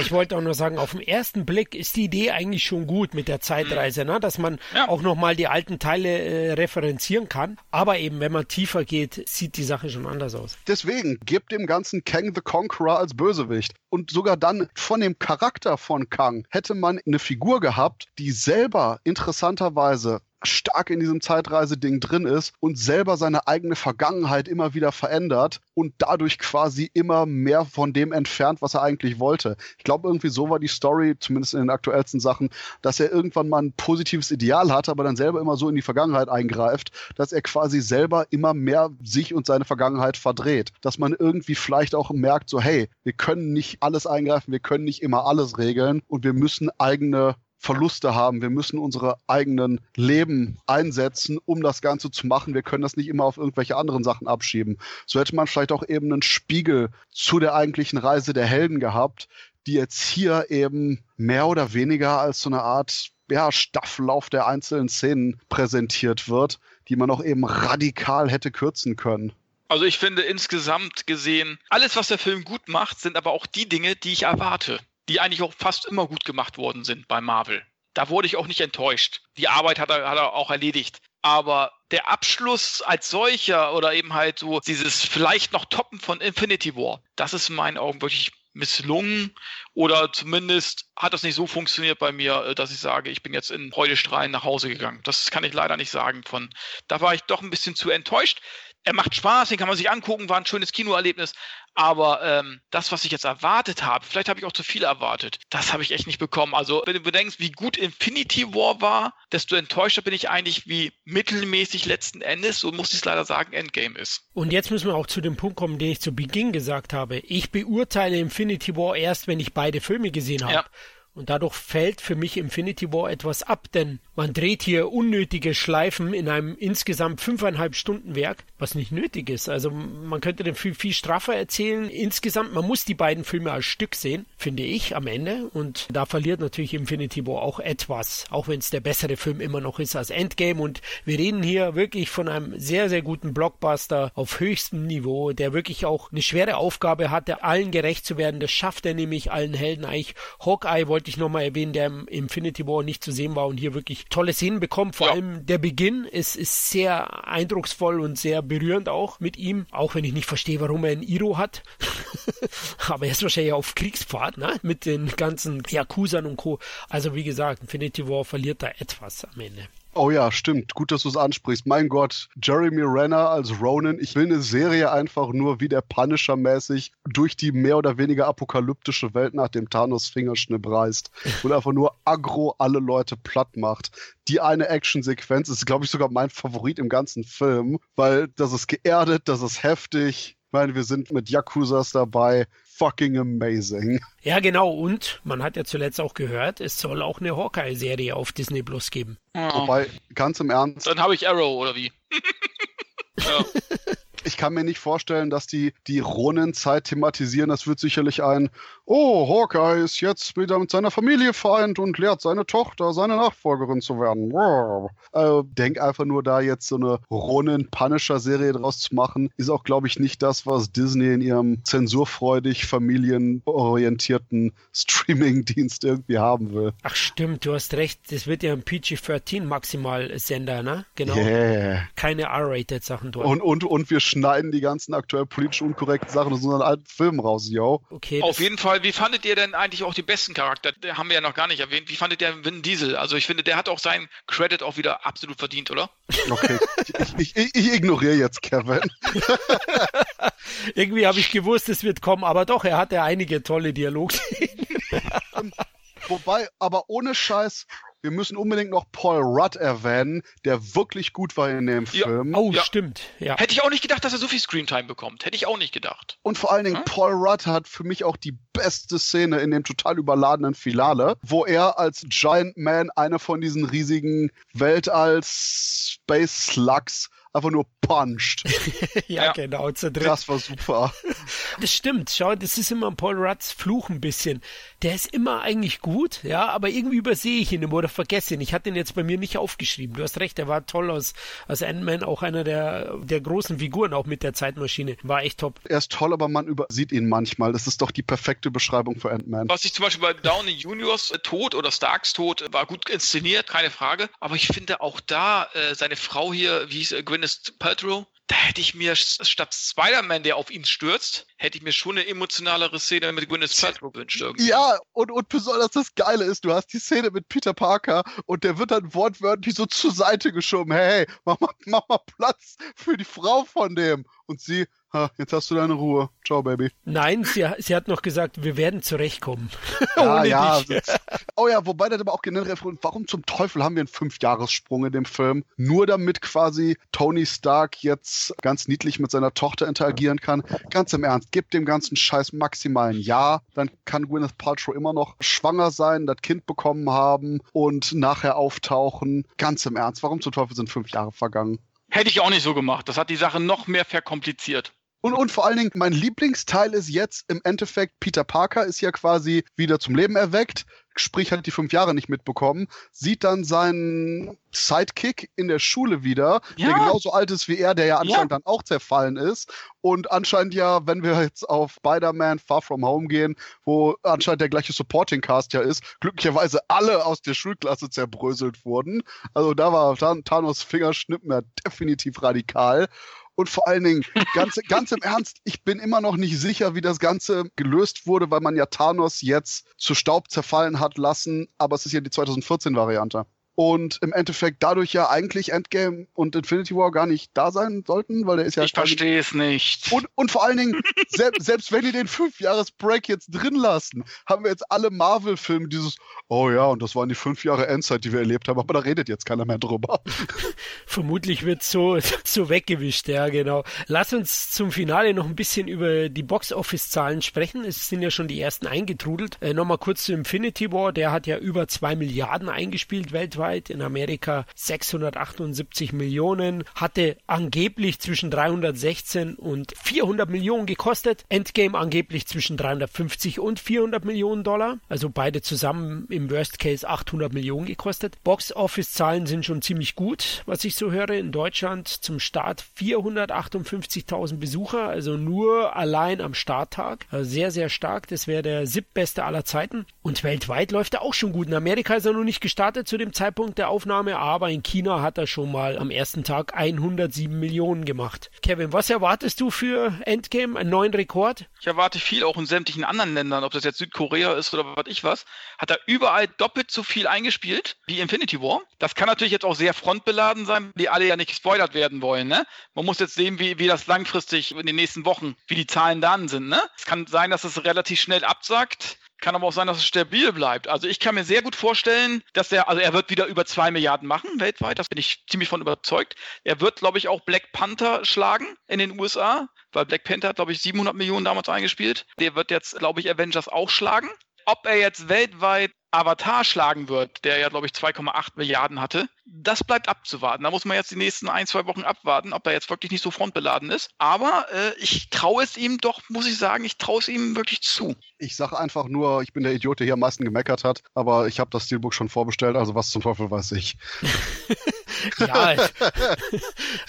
ich wollte auch nur sagen, auf den ersten Blick ist die Idee eigentlich schon gut mit der Zeitreise, ne? dass man ja. auch nochmal die alten Teile äh, referenzieren kann. Aber eben, wenn man tiefer geht, sieht die Sache schon anders aus. Deswegen, gibt dem Ganzen Kang the Conqueror als Bösewicht. Und sogar dann von dem Charakter von Kang hätte man eine Figur gehabt, die selber interessanterweise stark in diesem Zeitreiseding drin ist und selber seine eigene Vergangenheit immer wieder verändert und dadurch quasi immer mehr von dem entfernt, was er eigentlich wollte. Ich glaube, irgendwie so war die Story, zumindest in den aktuellsten Sachen, dass er irgendwann mal ein positives Ideal hatte, aber dann selber immer so in die Vergangenheit eingreift, dass er quasi selber immer mehr sich und seine Vergangenheit verdreht. Dass man irgendwie vielleicht auch merkt, so hey, wir können nicht alles eingreifen, wir können nicht immer alles regeln und wir müssen eigene Verluste haben. Wir müssen unsere eigenen Leben einsetzen, um das Ganze zu machen. Wir können das nicht immer auf irgendwelche anderen Sachen abschieben. So hätte man vielleicht auch eben einen Spiegel zu der eigentlichen Reise der Helden gehabt, die jetzt hier eben mehr oder weniger als so eine Art ja, Staffellauf der einzelnen Szenen präsentiert wird, die man auch eben radikal hätte kürzen können. Also ich finde insgesamt gesehen, alles, was der Film gut macht, sind aber auch die Dinge, die ich erwarte die eigentlich auch fast immer gut gemacht worden sind bei Marvel. Da wurde ich auch nicht enttäuscht. Die Arbeit hat er, hat er auch erledigt. Aber der Abschluss als solcher oder eben halt so dieses vielleicht noch Toppen von Infinity War, das ist in meinen Augen wirklich misslungen oder zumindest hat das nicht so funktioniert bei mir, äh, dass ich sage, ich bin jetzt in Freudestrahlen nach Hause gegangen. Das kann ich leider nicht sagen. Von da war ich doch ein bisschen zu enttäuscht er macht Spaß, den kann man sich angucken, war ein schönes Kinoerlebnis. Aber ähm, das, was ich jetzt erwartet habe, vielleicht habe ich auch zu viel erwartet, das habe ich echt nicht bekommen. Also, wenn du bedenkst, wie gut Infinity War war, desto enttäuschter bin ich eigentlich, wie mittelmäßig letzten Endes, so muss ich es leider sagen, Endgame ist. Und jetzt müssen wir auch zu dem Punkt kommen, den ich zu Beginn gesagt habe. Ich beurteile Infinity War erst, wenn ich beide Filme gesehen habe. Ja. Und dadurch fällt für mich Infinity War etwas ab, denn man dreht hier unnötige Schleifen in einem insgesamt fünfeinhalb Stunden Werk, was nicht nötig ist. Also man könnte den viel, viel straffer erzählen. Insgesamt, man muss die beiden Filme als Stück sehen, finde ich, am Ende. Und da verliert natürlich Infinity War auch etwas, auch wenn es der bessere Film immer noch ist als Endgame. Und wir reden hier wirklich von einem sehr, sehr guten Blockbuster auf höchstem Niveau, der wirklich auch eine schwere Aufgabe hatte, allen gerecht zu werden. Das schafft er nämlich allen Helden eigentlich. Hawkeye wollte ich nochmal erwähnen, der im Infinity War nicht zu sehen war und hier wirklich tolle Szenen bekommt. Vor ja. allem der Beginn ist, ist sehr eindrucksvoll und sehr berührend auch mit ihm, auch wenn ich nicht verstehe, warum er ein Iro hat. Aber er ist wahrscheinlich auf Kriegspfad, ne? Mit den ganzen Yakuzern und Co. Also wie gesagt, Infinity War verliert da etwas am Ende. Oh ja, stimmt. Gut, dass du es ansprichst. Mein Gott, Jeremy Renner als Ronan. Ich will eine Serie einfach nur wie der Punisher mäßig durch die mehr oder weniger apokalyptische Welt nach dem Thanos Fingerschnipp reist und einfach nur aggro alle Leute platt macht. Die eine Actionsequenz ist, glaube ich, sogar mein Favorit im ganzen Film, weil das ist geerdet, das ist heftig. Ich meine, wir sind mit Yakuzas dabei fucking amazing. Ja, genau. Und man hat ja zuletzt auch gehört, es soll auch eine Hawkeye-Serie auf Disney Plus geben. Oh. Wobei, ganz im Ernst. Dann habe ich Arrow, oder wie? ja. ich kann mir nicht vorstellen, dass die die Ronin-Zeit thematisieren. Das wird sicherlich ein, oh, Hawkeye ist jetzt wieder mit seiner Familie vereint und lehrt seine Tochter, seine Nachfolgerin zu werden. Wow. Äh, denk einfach nur da jetzt so eine Ronin-Punisher-Serie draus zu machen, ist auch, glaube ich, nicht das, was Disney in ihrem zensurfreudig familienorientierten Streaming-Dienst irgendwie haben will. Ach stimmt, du hast recht. Das wird ja ein PG-13 Maximal-Sender, ne? Genau. Yeah. Keine R-Rated-Sachen dort. Und, und, und wir schneiden die ganzen aktuell politisch unkorrekten Sachen aus unseren alten Filmen raus, yo. Okay. Auf jeden Fall, wie fandet ihr denn eigentlich auch die besten Charakter? Der haben wir ja noch gar nicht erwähnt. Wie fandet ihr Vin Diesel? Also ich finde, der hat auch seinen Credit auch wieder absolut verdient, oder? Okay. ich, ich, ich ignoriere jetzt Kevin. Irgendwie habe ich gewusst, es wird kommen, aber doch, er hatte einige tolle Dialoge. Wobei, aber ohne Scheiß, wir müssen unbedingt noch Paul Rudd erwähnen, der wirklich gut war in dem Film. Ja. Oh, ja. stimmt. Ja. Hätte ich auch nicht gedacht, dass er so viel Screentime bekommt. Hätte ich auch nicht gedacht. Und vor allen Dingen, hm? Paul Rudd hat für mich auch die beste Szene in dem total überladenen Finale, wo er als Giant Man eine von diesen riesigen Weltalls Space Slugs einfach nur puncht. ja, ja, genau, zu dritt. Das war super. Das stimmt, schau, das ist immer Paul Rudds Fluch ein bisschen. Der ist immer eigentlich gut, ja, aber irgendwie übersehe ich ihn immer oder vergesse ihn. Ich hatte ihn jetzt bei mir nicht aufgeschrieben. Du hast recht, er war toll als, als Ant-Man, auch einer der, der großen Figuren, auch mit der Zeitmaschine. War echt top. Er ist toll, aber man übersieht ihn manchmal. Das ist doch die perfekte Beschreibung für Ant-Man. Was ich zum Beispiel bei Downey Juniors Tod oder Starks Tod war gut inszeniert, keine Frage. Aber ich finde auch da äh, seine Frau hier, wie hieß äh, Gwyneth Paltrow, da hätte ich mir statt Spider-Man, der auf ihn stürzt, hätte ich mir schon eine emotionalere Szene mit Gwyneth Paltrow gewünscht. Irgendwie. Ja, und, und besonders das Geile ist, du hast die Szene mit Peter Parker und der wird dann wortwörtlich so zur Seite geschoben. Hey, hey, mach mal, mach mal Platz für die Frau von dem. Und sie, ha, jetzt hast du deine Ruhe. Ciao, Baby. Nein, sie, sie hat noch gesagt, wir werden zurechtkommen. Ja, ja. oh ja, wobei das aber auch generell, warum zum Teufel haben wir einen Fünfjahressprung in dem Film? Nur damit quasi Tony Stark jetzt ganz niedlich mit seiner Tochter interagieren kann. Ganz im Ernst, gib dem ganzen Scheiß maximal ein Jahr, dann kann Gwyneth Paltrow immer noch schwanger sein, das Kind bekommen haben und nachher auftauchen. Ganz im Ernst, warum zum Teufel sind fünf Jahre vergangen? Hätte ich auch nicht so gemacht. Das hat die Sache noch mehr verkompliziert. Und, und vor allen Dingen, mein Lieblingsteil ist jetzt im Endeffekt, Peter Parker ist ja quasi wieder zum Leben erweckt, sprich hat die fünf Jahre nicht mitbekommen, sieht dann seinen Sidekick in der Schule wieder, ja. der genauso alt ist wie er, der ja anscheinend ja. dann auch zerfallen ist. Und anscheinend ja, wenn wir jetzt auf Spider-Man Far From Home gehen, wo anscheinend der gleiche Supporting Cast ja ist, glücklicherweise alle aus der Schulklasse zerbröselt wurden. Also da war Thanos Fingerschnippen ja definitiv radikal. Und vor allen Dingen, ganz, ganz im Ernst, ich bin immer noch nicht sicher, wie das Ganze gelöst wurde, weil man ja Thanos jetzt zu Staub zerfallen hat lassen, aber es ist ja die 2014-Variante und im Endeffekt dadurch ja eigentlich Endgame und Infinity War gar nicht da sein sollten, weil der ist ja. Ich verstehe es nicht. Und, und vor allen Dingen, selbst, selbst wenn die den Fünf-Jahres-Break jetzt drin lassen, haben wir jetzt alle Marvel-Filme dieses, oh ja, und das waren die fünf Jahre Endzeit, die wir erlebt haben, aber da redet jetzt keiner mehr drüber. Vermutlich wird so, so weggewischt, ja, genau. Lass uns zum Finale noch ein bisschen über die Box-Office-Zahlen sprechen. Es sind ja schon die ersten eingetrudelt. Äh, Nochmal kurz zu Infinity War, der hat ja über zwei Milliarden eingespielt weltweit weltweit, in Amerika 678 Millionen, hatte angeblich zwischen 316 und 400 Millionen gekostet, Endgame angeblich zwischen 350 und 400 Millionen Dollar, also beide zusammen im Worst Case 800 Millionen gekostet. Box Office Zahlen sind schon ziemlich gut, was ich so höre. In Deutschland zum Start 458.000 Besucher, also nur allein am Starttag. Also sehr, sehr stark. Das wäre der siebtbeste aller Zeiten. Und weltweit läuft er auch schon gut. In Amerika ist er noch nicht gestartet zu dem Zeitpunkt Zeitpunkt der Aufnahme, aber in China hat er schon mal am ersten Tag 107 Millionen gemacht. Kevin, was erwartest du für Endgame? Einen neuen Rekord? Ich erwarte viel auch in sämtlichen anderen Ländern, ob das jetzt Südkorea ist oder was ich was. Hat er überall doppelt so viel eingespielt wie Infinity War. Das kann natürlich jetzt auch sehr frontbeladen sein, die alle ja nicht gespoilert werden wollen. Ne? Man muss jetzt sehen, wie, wie das langfristig in den nächsten Wochen, wie die Zahlen dann sind. Ne? Es kann sein, dass es relativ schnell absagt. Kann aber auch sein, dass es stabil bleibt. Also ich kann mir sehr gut vorstellen, dass er, also er wird wieder über zwei Milliarden machen weltweit. Das bin ich ziemlich von überzeugt. Er wird, glaube ich, auch Black Panther schlagen in den USA, weil Black Panther hat, glaube ich, 700 Millionen damals eingespielt. Der wird jetzt, glaube ich, Avengers auch schlagen. Ob er jetzt weltweit Avatar schlagen wird, der ja, glaube ich, 2,8 Milliarden hatte, das bleibt abzuwarten. Da muss man jetzt die nächsten ein, zwei Wochen abwarten, ob er jetzt wirklich nicht so frontbeladen ist. Aber äh, ich traue es ihm doch, muss ich sagen, ich traue es ihm wirklich zu. Ich sage einfach nur, ich bin der Idiot, der hier am meisten gemeckert hat, aber ich habe das Steelbook schon vorbestellt, also was zum Teufel weiß ich. ja,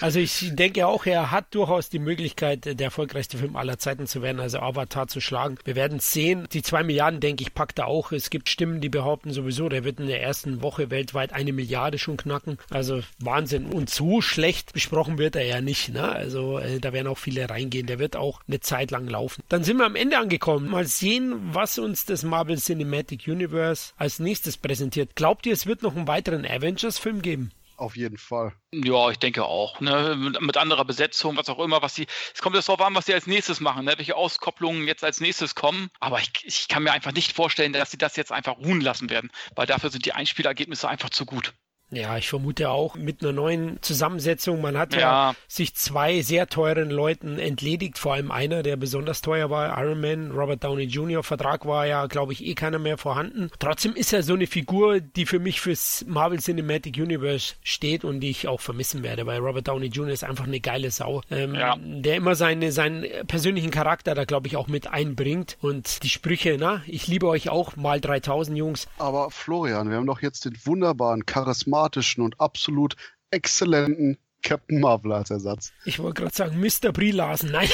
also ich denke auch, er hat durchaus die Möglichkeit, der erfolgreichste Film aller Zeiten zu werden, also Avatar zu schlagen. Wir werden sehen. Die zwei Milliarden, denke ich, packt er auch. Es gibt Stimmen, die behaupten sowieso, der wird in der ersten Woche weltweit eine Milliarde schon knacken. Also Wahnsinn. Und so schlecht besprochen wird er ja nicht. Ne? Also äh, da werden auch viele reingehen. Der wird auch eine Zeit lang laufen. Dann sind wir am Ende angekommen. Mal sehen, was uns das Marvel Cinematic Universe als nächstes präsentiert. Glaubt ihr, es wird noch einen weiteren Avengers-Film geben? Auf jeden Fall. Ja, ich denke auch. Ne? Mit, mit, anderer Besetzung, was auch immer, was sie. Es kommt jetzt darauf an, was sie als nächstes machen, ne? welche Auskopplungen jetzt als nächstes kommen. Aber ich, ich kann mir einfach nicht vorstellen, dass sie das jetzt einfach ruhen lassen werden, weil dafür sind die Einspielergebnisse einfach zu gut. Ja, ich vermute auch mit einer neuen Zusammensetzung. Man hat ja. ja. sich zwei sehr teuren Leuten entledigt, vor allem einer, der besonders teuer war, Iron Man, Robert Downey Jr. Vertrag war ja, glaube ich, eh keiner mehr vorhanden. Trotzdem ist er so eine Figur, die für mich fürs Marvel Cinematic Universe steht und die ich auch vermissen werde, weil Robert Downey Jr. ist einfach eine geile Sau, ähm, ja. der immer seine, seinen persönlichen Charakter da, glaube ich, auch mit einbringt und die Sprüche, na, ich liebe euch auch, mal 3000 Jungs. Aber Florian, wir haben doch jetzt den wunderbaren Charisma charismatischen und absolut exzellenten Captain Marvel als Ersatz. Ich wollte gerade sagen, Mr. Brie Larsen, nein.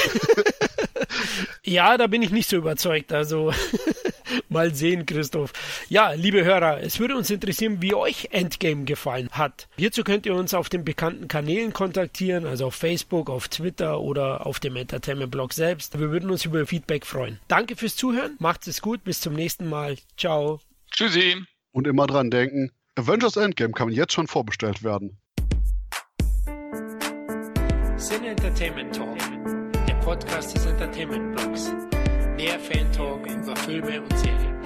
ja, da bin ich nicht so überzeugt. Also mal sehen, Christoph. Ja, liebe Hörer, es würde uns interessieren, wie euch Endgame gefallen hat. Hierzu könnt ihr uns auf den bekannten Kanälen kontaktieren, also auf Facebook, auf Twitter oder auf dem Entertainment Blog selbst. Wir würden uns über Feedback freuen. Danke fürs Zuhören, macht es gut, bis zum nächsten Mal. Ciao. Tschüssi. Und immer dran denken, Avengers Endgame kann jetzt schon vorbestellt werden. Sin Entertainment Talk, der Podcast des Entertainment Blogs. Der Fan Talk über Filme und Serien.